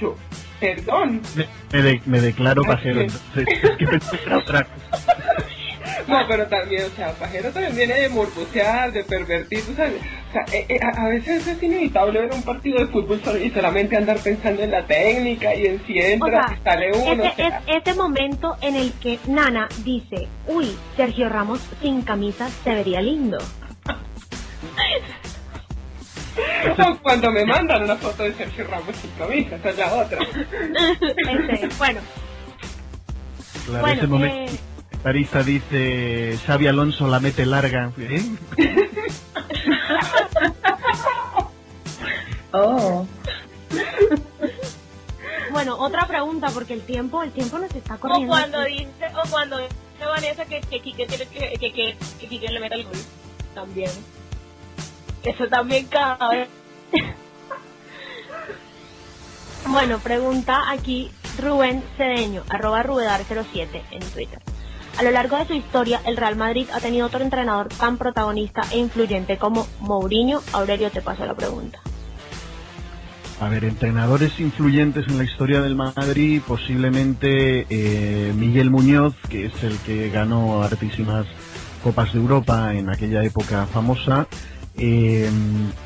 yo, Perdón. Me, me de- me declaro pajero, entonces es que pensé otra cosa. No, pero también, o sea, pajero también viene de morbosear, de pervertir, tú sabes. O sea, eh, eh, a, veces es inevitable ver un partido de fútbol solo- y solamente andar pensando en la técnica y en si entra, O sea, si sale uno. o ese, sea. es ese momento en el que Nana dice, uy, Sergio Ramos sin camisa se vería lindo. O cuando me mandan una foto de Sergio Ramos sin camisa, esa es la otra. Ese, bueno, Claro, Bueno, ese momento. eh, Larisa dice, Xavi Alonso la mete larga. ¿eh? Oh. bueno, otra pregunta porque el tiempo, el tiempo nos está O corriendo. cuando dice, o cuando dice Vanessa que, que Quique tiene que, que, que, que Quique le meta el gol. También. Eso también cabe. Bueno, pregunta aquí Rubén Cedeño, arroba Rubedar07 en Twitter. A lo largo de su historia, el Real Madrid ha tenido otro entrenador tan protagonista e influyente como Mourinho. Aurelio, te paso la pregunta. A ver, entrenadores influyentes en la historia del Madrid, posiblemente eh, Miguel Muñoz, que es el que ganó hartísimas Copas de Europa en aquella época famosa. Eh,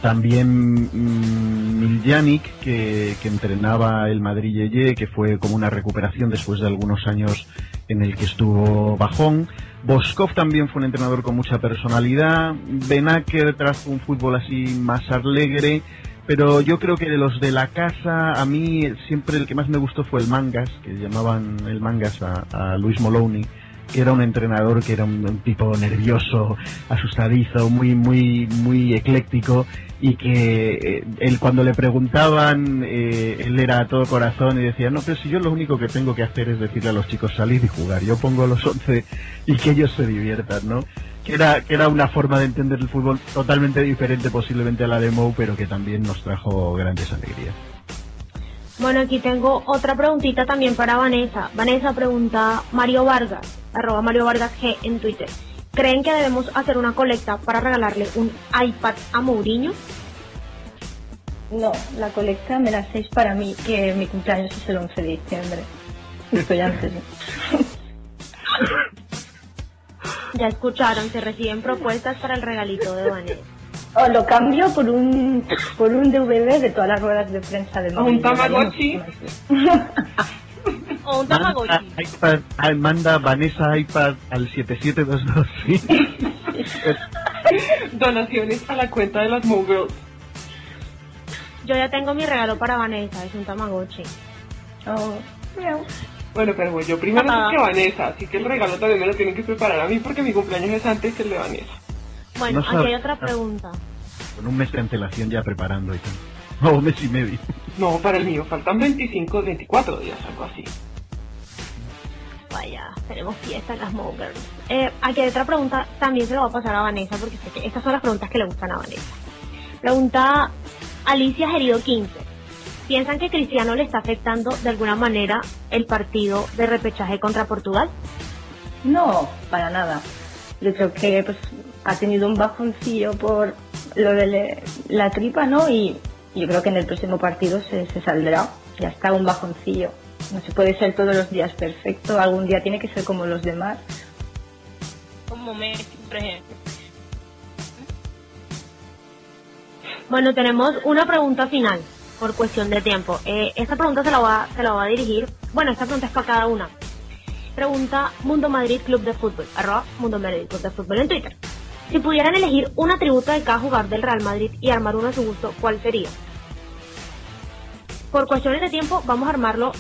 también mm, Miljanic, que, que entrenaba el Madrid Yeye, que fue como una recuperación después de algunos años en el que estuvo bajón. Boskov también fue un entrenador con mucha personalidad. Benaker trajo un fútbol así más alegre. Pero yo creo que de los de la casa, a mí siempre el que más me gustó fue el Mangas, que llamaban el Mangas a, Luis Moloney era un entrenador que era un, un, tipo nervioso, asustadizo, muy, muy, muy ecléctico y que eh, él cuando le preguntaban, eh, él era a todo corazón y decía, no, pero si yo lo único que tengo que hacer es decirle a los chicos salir y jugar, yo pongo los 11 y que ellos se diviertan, ¿no? Que era, que era una forma de entender el fútbol totalmente diferente posiblemente a la de Mou, pero que también nos trajo grandes alegrías. Bueno, aquí tengo otra preguntita también para Vanessa. Vanessa pregunta Mario Vargas, arroba Mario Vargas G en Twitter. ¿Creen que debemos hacer una colecta para regalarle un iPad a Mourinho? No, la colecta me la hacéis para mí, que mi cumpleaños es el 11 de diciembre. Estoy antes. ya escucharon, se reciben propuestas para el regalito de Vanessa. O lo cambio por un por un DVD de todas las ruedas de prensa de O un Tamagotchi. o un Tamagotchi. Manda, iPad, manda Vanessa iPad al 7722. ¿sí? Donaciones a la cuenta de las Mogirls. Yo ya tengo mi regalo para Vanessa, es un Tamagotchi. Oh, Bueno, pero bueno, yo primero Ah. que Vanessa, así que el regalo también me lo tienen que preparar a mí porque mi cumpleaños es antes que el de Vanessa. Bueno, No aquí hay otra pregunta. Con un mes de antelación ya preparando y todo. O un mes y medio. No, para el mío faltan 25, 24 días, algo así. Vaya, tenemos fiesta en las Mogers. Eh, aquí hay otra pregunta, también se lo va a pasar a Vanessa, porque sé que estas son las preguntas que le gustan a Vanessa. Pregunta Alicia Gerido 15. ¿Piensan que Cristiano le está afectando de alguna manera el partido de repechaje contra Portugal? No, para nada. Yo creo que pues ha tenido un bajoncillo por lo de le- la tripa, ¿no? Y yo creo que en el próximo partido se, se saldrá. Ya está un bajoncillo. No se puede ser todos los días perfecto. Algún día tiene que ser como los demás. Como Messi, por ejemplo. Bueno, tenemos una pregunta final, por cuestión de tiempo. Eh, esta pregunta se la, va, se la va a dirigir, bueno, esta pregunta es para cada una. Pregunta Mundo Madrid Club de Fútbol, arroba Mundo Madrid Club de Fútbol en Twitter. Si pudieran elegir un atributo de cada jugador del Real Madrid y armar uno a su gusto, ¿cuál sería? Por cuestiones de tiempo, vamos a armarlo,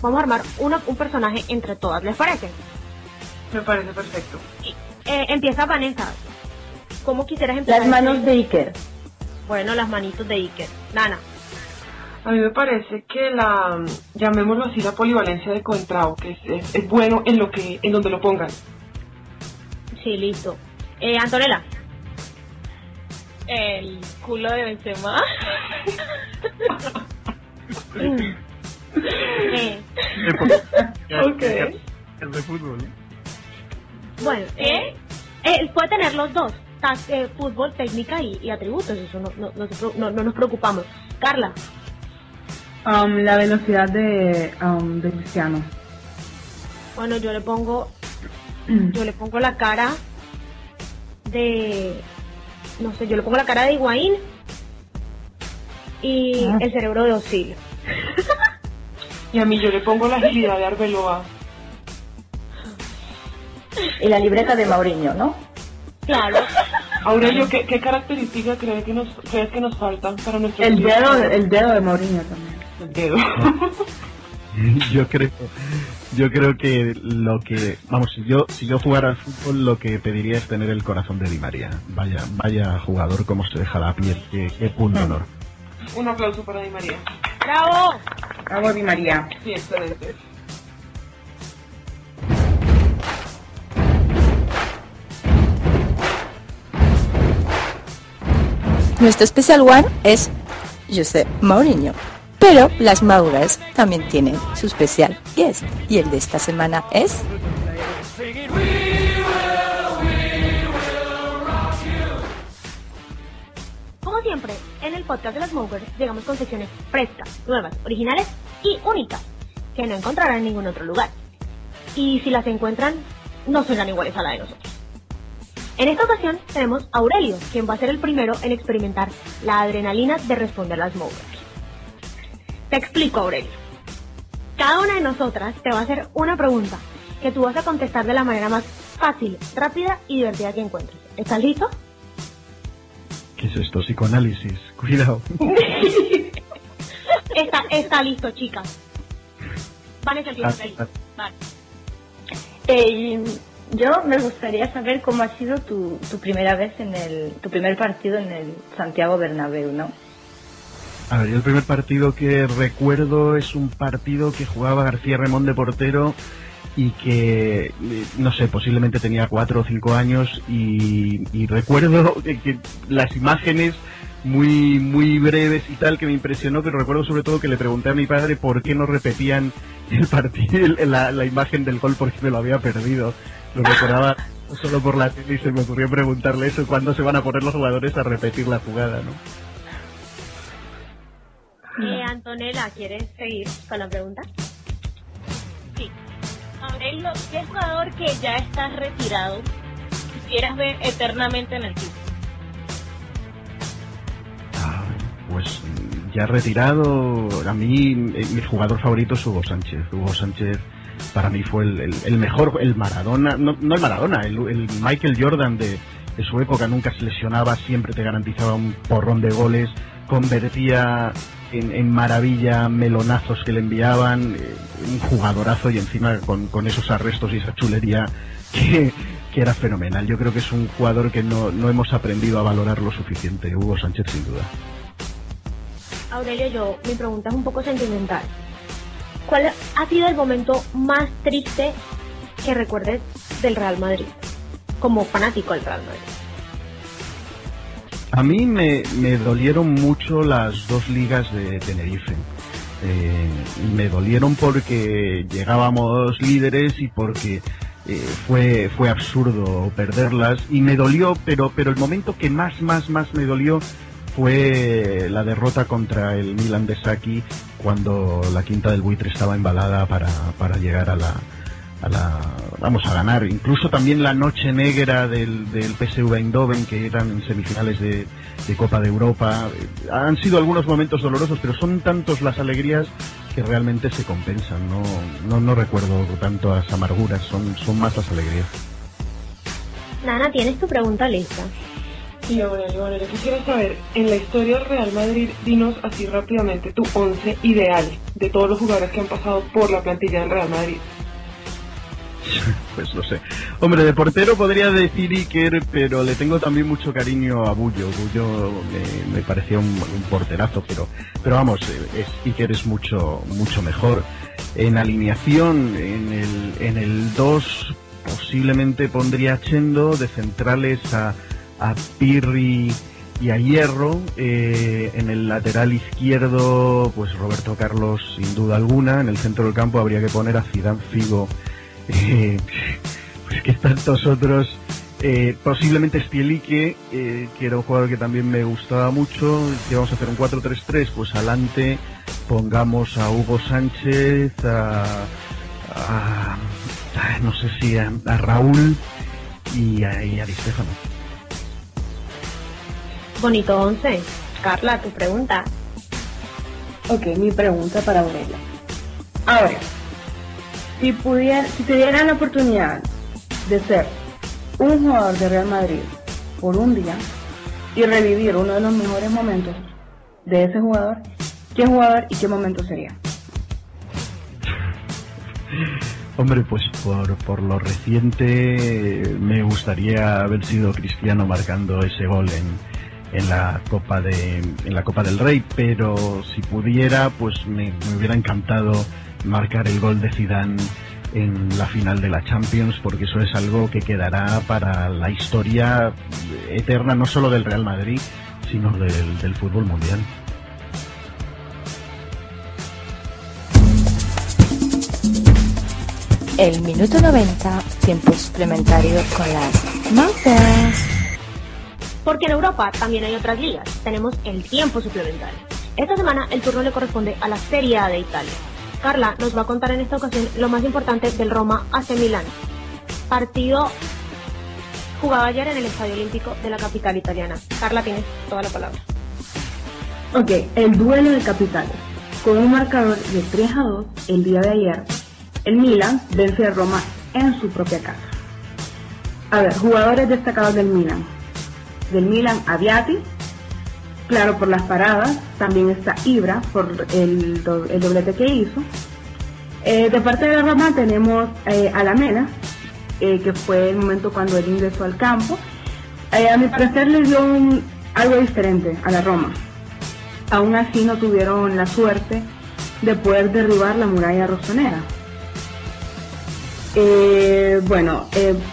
vamos a armar una- un personaje entre todas, ¿les parece? Me parece perfecto. Eh, empieza Vanessa. ¿Cómo quisieras empezar? Las manos de Iker. Bueno, las manitos de Iker. Nana. A mí me parece que la, llamémoslo así, la polivalencia de Coentrao, que es, es, es bueno en lo que, en donde lo pongan. Sí, listo. Eh, Antonella. El culo de Benzema. Eh, Ok. El de fútbol. ¿no? bueno, eh, eh, puede tener los dos. tas- eh, fútbol, técnica y, y atributos. Eso no, no, no, se no nos preocupamos. Carla. Um, la velocidad de, um, de Cristiano. Bueno, yo le pongo. Yo le pongo la cara de. No sé, yo le pongo la cara de Higuaín y Ah. el cerebro de Osil. Y a mí yo le pongo la agilidad de Arbeloa. Y la libreta de Mauriño, ¿no? Claro. Aurelio, ¿qué, qué característica crees que nos, crees que nos faltan para nuestro El dedo, el dedo de Mourinho también. El dedo. Yo creo, yo creo que lo que, vamos, si yo, si yo jugara al fútbol, lo que pediría es tener el corazón de Di María. Vaya, vaya jugador, cómo se deja la piel, qué, qué punto honor. Un aplauso para Di María. ¡Bravo! Bravo, Di María. Sí, excelente. Nuestro Special One es José Mourinho. Pero las Mauras también tienen su especial guest. Y el de esta semana es... Como siempre, en el podcast de las Mogers llegamos con secciones frescas, nuevas, originales y únicas, que no encontrarán en ningún otro lugar. Y si las encuentran, no serán iguales a la de nosotros. En esta ocasión tenemos a Aurelio, quien va a ser el primero en experimentar la adrenalina de responder las Mogers. Te explico, Aurelio. Cada una de nosotras te va a hacer una pregunta que tú vas a contestar de la manera más fácil, rápida y divertida que encuentres. ¿Estás listo? ¿Qué es esto? Psicoanálisis. Cuidado. está, está listo, chicas. Ah, ah. Vale. Eh, yo me gustaría saber cómo ha sido tu, tu primera vez en el, tu primer partido en el Santiago Bernabéu, ¿no? A ver, yo el primer partido que recuerdo es un partido que jugaba García Remón de portero y que, eh, no sé, posiblemente tenía cuatro o cinco años y, recuerdo que, las imágenes muy muy breves y tal que me impresionó, pero recuerdo sobre todo que le pregunté a mi padre por qué no repetían el partido, la imagen del gol porque me lo había perdido. Lo recordaba solo por la tele y se me ocurrió preguntarle eso, cuándo se van a poner los jugadores a repetir la jugada, ¿no? Eh, Antonella, ¿quieres seguir con la pregunta? Sí. Aurelio, ¿qué jugador que ya estás retirado quisieras ver eternamente en el club? Pues mm, ya retirado, a mí eh, mi jugador favorito es Hugo Sánchez. Hugo Sánchez para mí fue el, el- el mejor, el Maradona, no, no el Maradona, el, el Michael Jordan de, de su época, nunca se lesionaba, siempre te garantizaba un porrón de goles, convertía en, maravilla melonazos que le enviaban, eh, un jugadorazo y encima con, con esos arrestos y esa chulería que, que era fenomenal. Yo creo que es un jugador que no, no hemos aprendido a valorar lo suficiente, Hugo Sánchez sin duda. Aurelio, yo, mi pregunta es un poco sentimental. ¿Cuál ha sido el momento más triste que recuerdes del Real Madrid? Como fanático del Real Madrid. A mí me, me dolieron mucho las dos ligas de Tenerife. Eh, me dolieron porque llegábamos líderes y porque eh, fue, fue absurdo perderlas. Y me dolió, pero, pero el momento que más, más, más me dolió fue la derrota contra el Milan de Saki cuando la quinta del buitre estaba embalada para, para llegar a la, a la vamos a ganar incluso también la noche negra del, del PSV Eindhoven que eran semifinales de, de Copa de Europa han sido algunos momentos dolorosos pero son tantos las alegrías que realmente se compensan no no, no recuerdo tantas amarguras son son más las alegrías Nana, ¿tienes tu pregunta lista? Sí, Aurelio, Aurelio, quisiera saber, en la historia del Real Madrid, dinos así rápidamente tu once ideal de todos los jugadores que han pasado por la plantilla del Real Madrid. pues no sé. Hombre, de portero podría decir Iker, pero le tengo también mucho cariño a Bullo. Bullo me, parecía un, un porterazo, pero, pero vamos, eh, Iker es mucho, mucho mejor. En alineación, en el, en el 2, posiblemente pondría a Chendo, de centrales a, a Pirri y a Hierro. Eh, en el lateral izquierdo, pues Roberto Carlos, sin duda alguna. En el centro del campo habría que poner a Zidane Figo. Eh, pues que tantos otros. Eh, posiblemente Stielique, eh, que era un jugador que también me gustaba mucho. Que vamos a hacer un 4-3-3, pues adelante pongamos a Hugo Sánchez, a, a- a- no sé si a, a Raúl y a, y a Di. Bonito 11. Carla, tu pregunta. Ok, mi pregunta para Aurelia. Ahora, si pudiera, si tuvieran la oportunidad de ser un jugador de Real Madrid por un día y revivir uno de los mejores momentos de ese jugador, ¿qué jugador y qué momento sería? Hombre, pues por, por lo reciente me gustaría haber sido Cristiano marcando ese gol en, en la Copa de en la Copa del Rey, pero si pudiera, pues me, me hubiera encantado marcar el gol de Zidane en la final de la Champions, porque eso es algo que quedará para la historia eterna no solo del Real Madrid, sino del, del fútbol mundial. El minuto 90, tiempo suplementario con las Mountains. Porque en Europa también hay otras ligas. Tenemos el tiempo suplementario. Esta semana el turno le corresponde a la Serie A de Italia. Carla nos va a contar en esta ocasión lo más importante del Roma AC Milán. Partido jugado ayer en el Estadio Olímpico de la capital italiana. Carla, tienes toda la palabra. Ok, el duelo de capitales. Con un marcador de 3 a 2 el día de ayer, el Milan vence a Roma en su propia casa. A ver, jugadores destacados del Milan. Del Milan, Aviati, claro, por las paradas. También está Ibra, por el, doblete que hizo. Eh, de parte de la Roma tenemos eh, a Lamela, eh, que fue el momento cuando él ingresó al campo. Eh, a mi parecer le dio algo diferente a la Roma. Aún así no tuvieron la suerte de poder derribar la muralla rosonera. Bueno,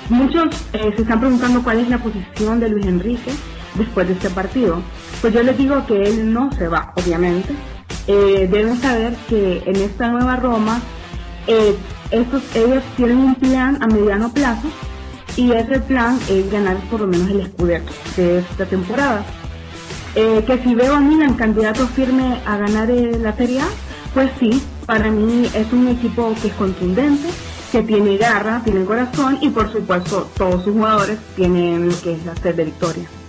muchos se están preguntando cuál es la posición de Luis Enrique después de este partido. Pues yo les digo que él no se va, obviamente. Eh, deben saber que en esta nueva Roma, eh, estos, ellos tienen un plan a mediano plazo y ese plan es ganar por lo menos el Scudetto de esta temporada. Eh, que si veo a Milan candidato firme a ganar eh, la Serie A, pues sí, para mí es un equipo que es contundente, que tiene garra, tiene corazón y por supuesto todos sus jugadores tienen lo que es la sed de victoria.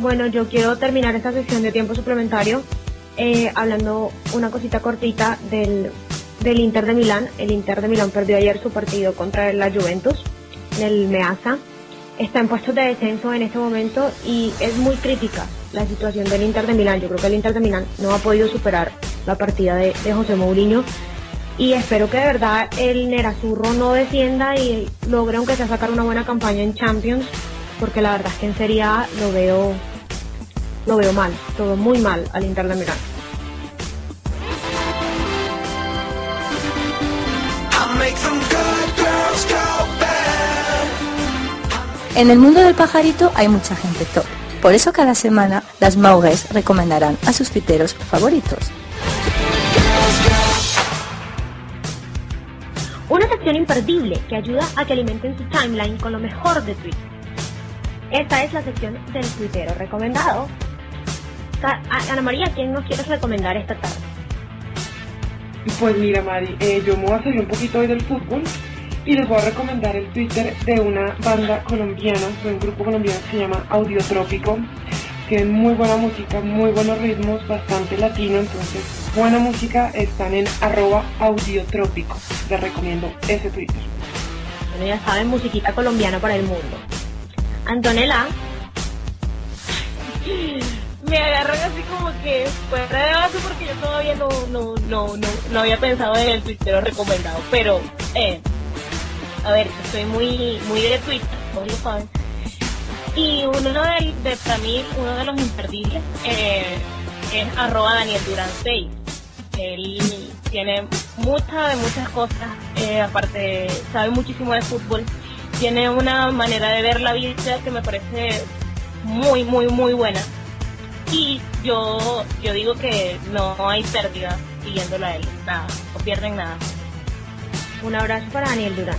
Bueno, yo quiero terminar esta sesión de tiempo suplementario eh, hablando una cosita cortita del, del Inter de Milán. El Inter de Milán perdió ayer su partido contra la Juventus en el Meazza. Está en puestos de descenso en este momento y es muy crítica la situación del Inter de Milán. Yo creo que el Inter de Milán no ha podido superar la partida de, de José Mourinho y espero que de verdad el Nerazurro no descienda y logre aunque sea sacar una buena campaña en Champions porque la verdad es que en Serie A lo veo lo veo mal, todo muy mal al Inter de Milán. En el mundo del pajarito hay mucha gente top. Por eso cada semana las Maugues recomendarán a sus tuiteros favoritos. Una sección imperdible que ayuda a que alimenten su timeline con lo mejor de Twitter. Esta es la sección del tuitero recomendado. Ana María, ¿quién nos quieres recomendar esta tarde? Pues mira, Mari, eh, yo me voy a salir un poquito hoy del fútbol y les voy a recomendar el Twitter de una banda colombiana, de un grupo colombiano que se llama Audiotrópico. Tienen muy buena música, muy buenos ritmos, bastante latino, entonces buena música, están en arroba audiotrópico. Les recomiendo ese Twitter. Bueno, ya saben, musiquita colombiana para el mundo. Antonella, me agarran así como que fuera de base porque yo todavía no, no, no, no, no había pensado en el tuitero recomendado. Pero, eh, a ver, estoy muy, muy de Twitter, todos lo saben. Y uno de, de para mí, uno de los imperdibles eh, es arroba Daniel Durán 6. Él tiene muchas de muchas cosas, eh, aparte sabe muchísimo de fútbol, tiene una manera de ver la vida que me parece muy, muy, muy buena. Y yo, yo digo que no hay pérdida siguiéndolo a él, nada, no pierden nada. un abrazo para Daniel Durán.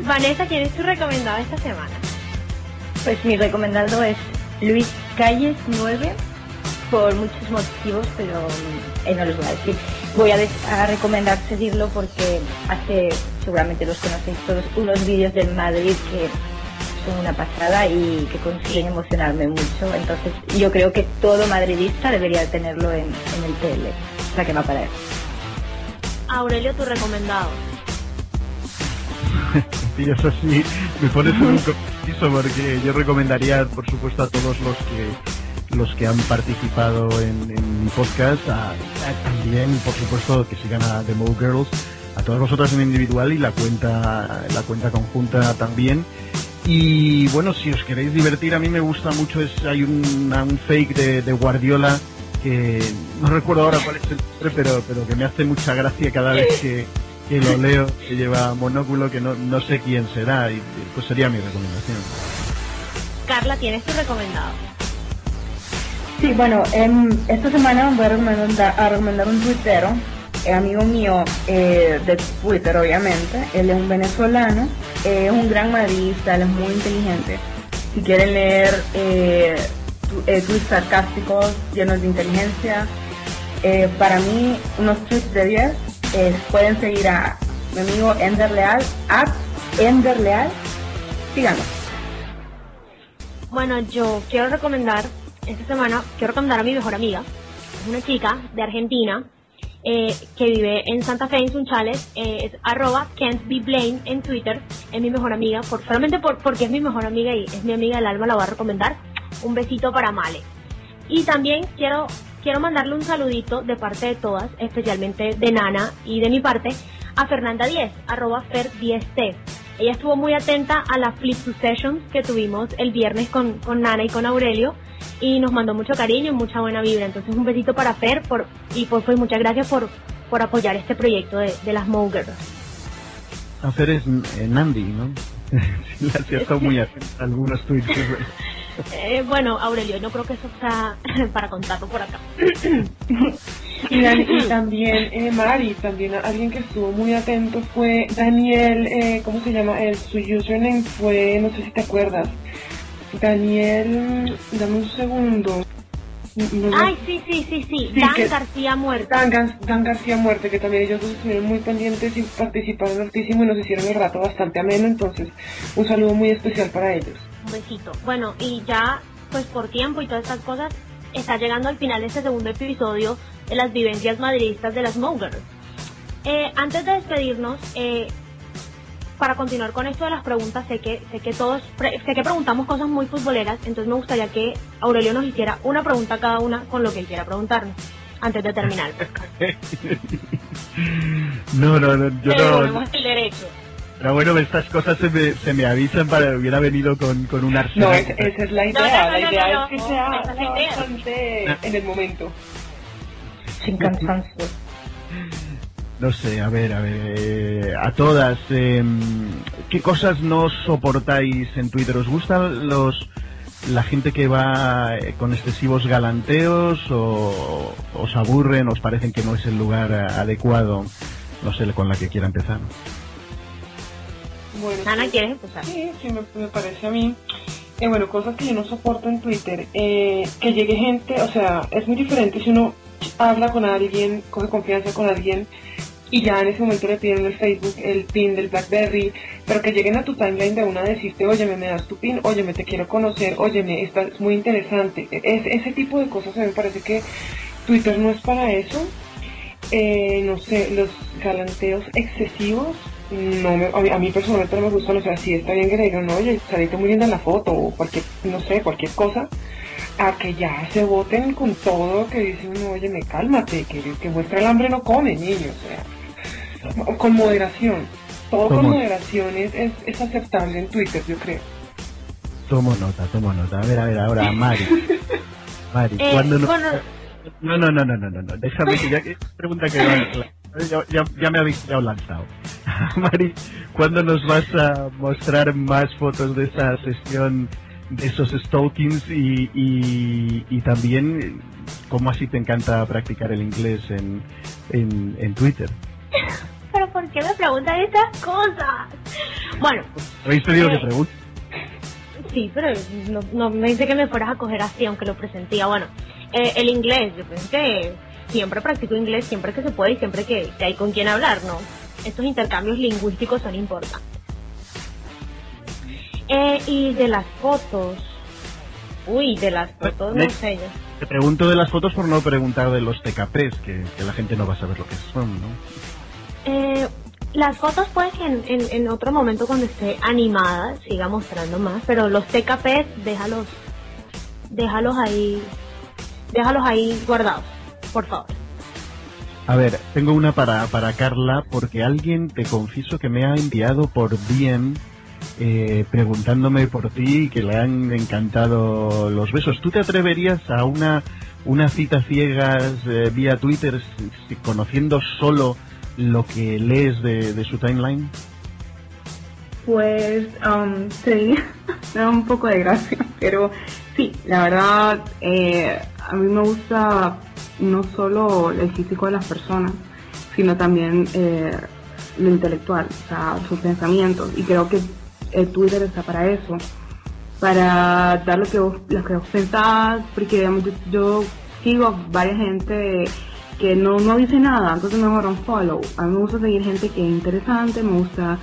Vanessa, ¿quién es tu recomendado esta semana? Pues mi recomendado es Luis Calles 9 por muchos motivos, pero eh, no los voy a decir. Voy a, a recomendar seguirlo porque hace, seguramente los conocéis todos, unos vídeos del Madrid que son una pasada y que consiguen emocionarme mucho. Entonces yo creo que todo madridista debería tenerlo en, en el tele. O sea que va para él. Aurelio, tu recomendado. Y eso sí, me pones un compromiso porque yo recomendaría, por supuesto, a todos los que los que han participado en, en mi podcast, a- a- también, por supuesto, que sigan a The Mo Girls, a todas vosotras en individual y la cuenta la cuenta conjunta también. Y bueno, si os queréis divertir, a mí me gusta mucho, es hay un, un fake de, de Guardiola que no recuerdo ahora cuál es el nombre, pero, pero que me hace mucha gracia cada vez que, que lo leo, que lleva monóculo, que no, no sé quién será, y pues sería mi recomendación. Carla, ¿tienes tu recomendado? Sí, bueno, em, esta semana voy a recomendar, a recomendar un tuitero, eh, amigo mío eh, de Twitter, obviamente. Él es un venezolano, eh, es un gran madridista, él es muy inteligente. Si quieren leer eh, tweets sarcásticos, llenos de inteligencia, para mí, unos tweets de 10, eh, pueden seguir a mi amigo Ender Leal, at Ender Leal. Bueno, yo quiero recomendar, esta semana, quiero recomendar a mi mejor amiga. Es una chica de Argentina eh, que vive en Santa Fe, en Sunchales, eh, es arroba can't be blame en Twitter, es mi mejor amiga, por, solamente por, porque es mi mejor amiga y es mi amiga del alma, la voy a recomendar. Un besito para Male. Y también quiero, quiero mandarle un saludito de parte de todas, especialmente de Nana y de mi parte, a Fernanda 10, arroba Fer10T. Ella estuvo muy atenta a la Flip to Sessions que tuvimos el viernes con, con Nana y con Aurelio y nos mandó mucho cariño y mucha buena vibra. Entonces un besito para Fer por, y por, pues muchas gracias por, por apoyar este proyecto de, de las Mogers. A Fer es eh, Nandi, ¿no? le estado muy atenta a algunos tweets. Eh, bueno, Aurelio, no creo que eso sea para contarlo por acá. Y, también, eh, Mari, también alguien que estuvo muy atento fue Daniel, eh, ¿cómo se llama? El, su username fue, no sé si te acuerdas. Daniel, dame un segundo. No, Ay, sí, sí, sí, sí. Sí, Dan que- García Muerto. Dan, Gar- Dan García Muerte, que también ellos dos estuvieron muy pendientes y participaron hartísimo y nos hicieron el rato bastante ameno, entonces un saludo muy especial para ellos. Un besito. Bueno, y ya, pues por tiempo y todas estas cosas, está llegando al final este segundo episodio de las vivencias madridistas de las Mogers. Eh, antes de despedirnos, eh, para continuar con esto de las preguntas, sé que, sé que todos, sé que preguntamos cosas muy futboleras, entonces me gustaría que Aurelio nos hiciera una pregunta cada una con lo que él quiera preguntarnos, antes de terminar. no, no, no, yo Le no. el derecho. Pero bueno, estas cosas se me, se me avisan para hubiera venido con, con un arsenal. No, es- esa es la idea, No, no, no, la no, idea no, es que no, sea, esa bastante en el momento. Sin cansancio. No sé, a ver, a ver, eh, a todas, eh, ¿qué cosas no soportáis en Twitter? ¿Os gustan los la gente que va eh, con excesivos galanteos o os aburren, os parecen que no es el lugar eh, adecuado? No sé, con la que quiera empezar. Bueno, Ana. ¿quieres empezar? Sí, sí, me, me parece a mí. Eh, bueno, cosas que yo no soporto en Twitter. Eh, que llegue gente, o sea, es muy diferente si uno habla con alguien, coge confianza con alguien y ya en ese momento le piden el Facebook, el pin del BlackBerry, pero que lleguen a tu timeline de una decirte, óyeme, me das tu pin, óyeme, te quiero conocer, óyeme, estás muy interesante. Es, ese tipo de cosas a mí me parece que Twitter no es para eso. Eh, no sé, los galanteos excesivos, no me- a, mí, a mí personalmente no me gustan, o sea, sí está bien que le digan, oye, saliste muy linda en la foto, o cualquier, no sé, cualquier cosa, a que ya se voten con todo, que dicen, oye, me cálmate, que, que muestra el hambre no come, niño, o sea, con moderación, todo con moderación es, es, es aceptable en Twitter, yo creo. Tomo nota, tomo nota. A ver, a ver, ahora, Mari. Mari, Eh, ¿cuándo no... bueno, No, no, no, no, no, no, no. Déjame que ya que pregunta que va- ya, ya, ya me habéis ya lanzado. Mari, ¿cuándo nos vas a mostrar más fotos de esa sesión de esos stalkings y, y, y también cómo así te encanta practicar el inglés en, en, en Twitter? pero ¿por qué me preguntan estas cosas? Bueno, ¿Habéis pedido Eh, que pregunte? Sí, pero no, no me dice que me fueras a coger así, aunque lo presentía. Bueno, eh, el inglés, yo que siempre practico inglés, siempre que se puede y siempre que, que hay con quien hablar, ¿no? Estos intercambios lingüísticos son importantes. Eh, y de las fotos. Uy, de las fotos, no sé. yo. Te pregunto de las fotos por no preguntar de los TKPs, que, que la gente no va a saber lo que son, ¿no? Eh, las fotos pues que en, en, en otro momento cuando esté animada siga mostrando más, pero los TKPs déjalos, déjalos ahí, déjalos ahí guardados, por favor. A ver, tengo una para, para Carla, porque alguien, te confieso que me ha enviado por DM eh, preguntándome por ti y que le han encantado los besos. ¿Tú te atreverías a una, una cita ciegas eh, vía Twitter si- si- conociendo solo lo que lees de, de su timeline? Pues um, sí, me da un poco de gracia, pero sí, la verdad, eh, a mí me gusta no solo el físico de las personas, sino también eh, lo intelectual, o sea, sus pensamientos, y creo que el Twitter está para eso, para dar lo que vos, lo que vos pensás, porque digamos, yo, yo sigo a varias gente que no, no dice nada, entonces mejor un follow. A mí me gusta seguir gente que es interesante, me gusta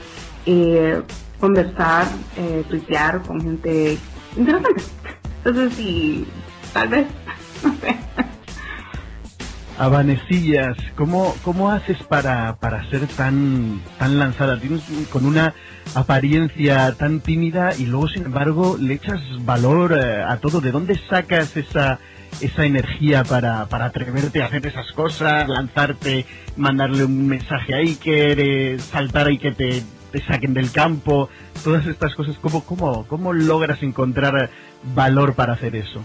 eh, conversar, eh, tuitear con gente interesante. Entonces sí, tal vez, no sé. A Vanesillas, ¿cómo, cómo haces para, para ser tan, tan lanzada? Tienes con una apariencia tan tímida y luego, sin embargo, le echas valor eh, a todo. ¿De dónde sacas esa, esa energía para, para atreverte a hacer esas cosas, lanzarte, mandarle un mensaje a Iker, eh, saltar y que te, te saquen del campo? Todas estas cosas, ¿cómo, cómo, cómo logras encontrar valor para hacer eso?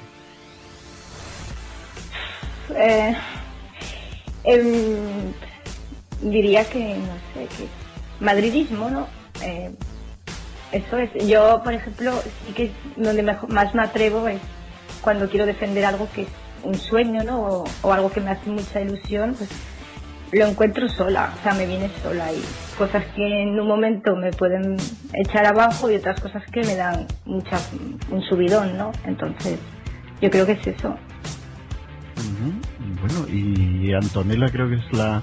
Eh, em, diría que, no sé, que madridismo, ¿no? Eh, eso es. Yo, por ejemplo, sí que donde mejor- más me atrevo es cuando quiero defender algo que es un sueño, ¿no? O, o algo que me hace mucha ilusión, pues lo encuentro sola, o sea, me viene sola y cosas que en un momento me pueden echar abajo y otras cosas que me dan mucha un subidón, ¿no? Entonces, yo creo que es eso. Bueno, y Antonella creo que es la,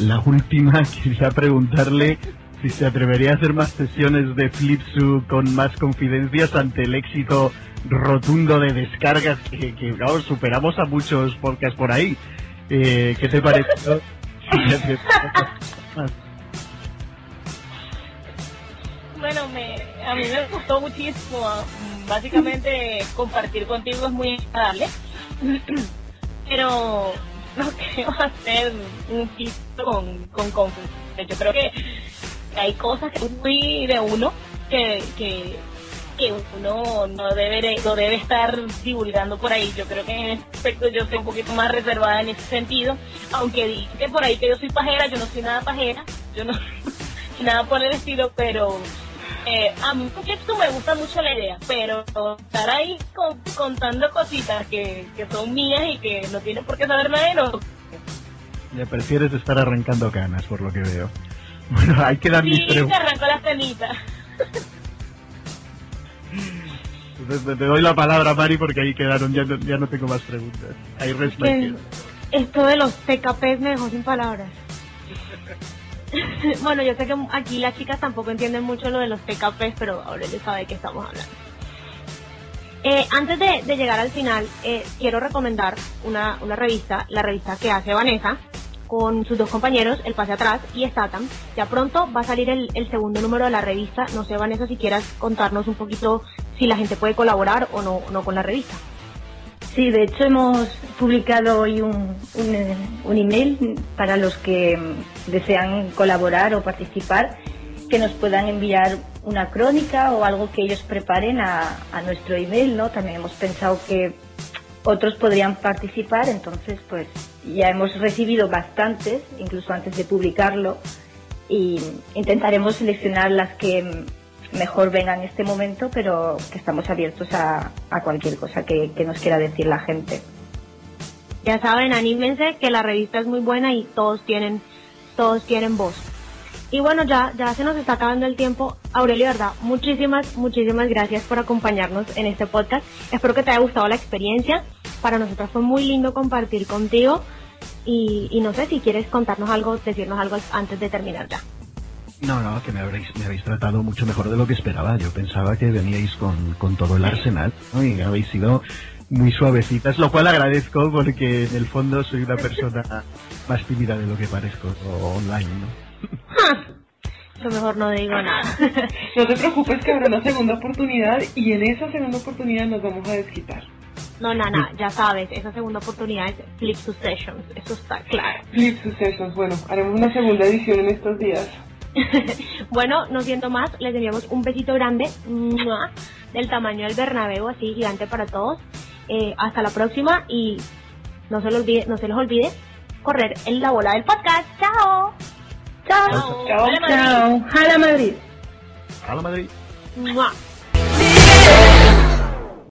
la última. Quería preguntarle si se atrevería a hacer más sesiones de Flipsu con más confidencias ante el éxito rotundo de descargas que, que superamos a muchos podcasts por ahí. Eh, ¿Qué te pareció? Bueno, me, a mí me gustó muchísimo. Básicamente, compartir contigo es muy agradable. Pero no creo hacer un chiste con, con. Yo creo que hay cosas que muy de uno que, que, que uno no debe, no debe estar divulgando por ahí. Yo creo que en ese aspecto yo soy un poquito más reservada en ese sentido. Aunque dije por ahí que yo soy pajera, yo no soy nada pajera. Yo no nada por el estilo, pero eh, a mí Flipsu me gusta mucho la idea, pero estar ahí con- contando cositas que, que son mías y que no tienen por qué saber nadie, no. Ya prefieres estar arrancando canas, por lo que veo. Bueno, ahí quedan mis Sí, se preguntas. arrancó la cenita. Entonces, Te te doy la palabra, Mari, porque ahí quedaron. Ya no, ya no tengo más preguntas. Ahí resta esto de los TKPs me dejó sin palabras. bueno, yo sé que aquí las chicas tampoco entienden mucho lo de los TKPs, pero Aurelio sabe de qué estamos hablando. Eh, antes de, llegar al final, eh, quiero recomendar una, una revista, la revista que hace Vanessa, con sus dos compañeros, El Pase Atrás y Statham. Ya pronto va a salir el, el segundo número de la revista. No sé, Vanessa, si quieras contarnos un poquito si la gente puede colaborar o no, no con la revista. Sí, de hecho hemos publicado hoy un, un, un email para los que mm, desean colaborar o participar, que nos puedan enviar una crónica o algo que ellos preparen a, a nuestro email, ¿no? También hemos pensado que otros podrían participar, entonces pues ya hemos recibido bastantes, incluso antes de publicarlo, y intentaremos seleccionar las que mm, mejor vengan en este momento, pero que estamos abiertos a, a cualquier cosa que, que nos quiera decir la gente. Ya saben, anímense que la revista es muy buena y todos tienen, todos tienen voz. Y bueno, ya, ya se nos está acabando el tiempo. Aurelio, verdad, muchísimas, muchísimas gracias por acompañarnos en este podcast. Espero que te haya gustado la experiencia. Para nosotros fue muy lindo compartir contigo. Y, y no sé si quieres contarnos algo, decirnos algo antes de terminar ya. No, no, que me habréis, me habéis tratado mucho mejor de lo que esperaba. Yo pensaba que veníais con, con todo el arsenal ¿no? y habéis sido muy suavecitas, lo cual agradezco porque en el fondo soy una persona más tímida de lo que parezco online. ¿no? Yo mejor no digo nada. No te preocupes que habrá una segunda oportunidad y en esa segunda oportunidad nos vamos a desquitar. No, no, no, ya sabes, esa segunda oportunidad es Flip to Sessions, eso está claro. Flip Successions, bueno, haremos una segunda edición en estos días. Bueno, no siento más, les enviamos un besito grande, ¡mua! del tamaño del Bernabéu, así gigante para todos. Eh, hasta la próxima y no se, les olvide, no se les olvide correr en la bola del podcast. ¡Chao! ¡Chao! Chao, chao. ¡Hala Madrid! ¡Hala Madrid! ¡Mua!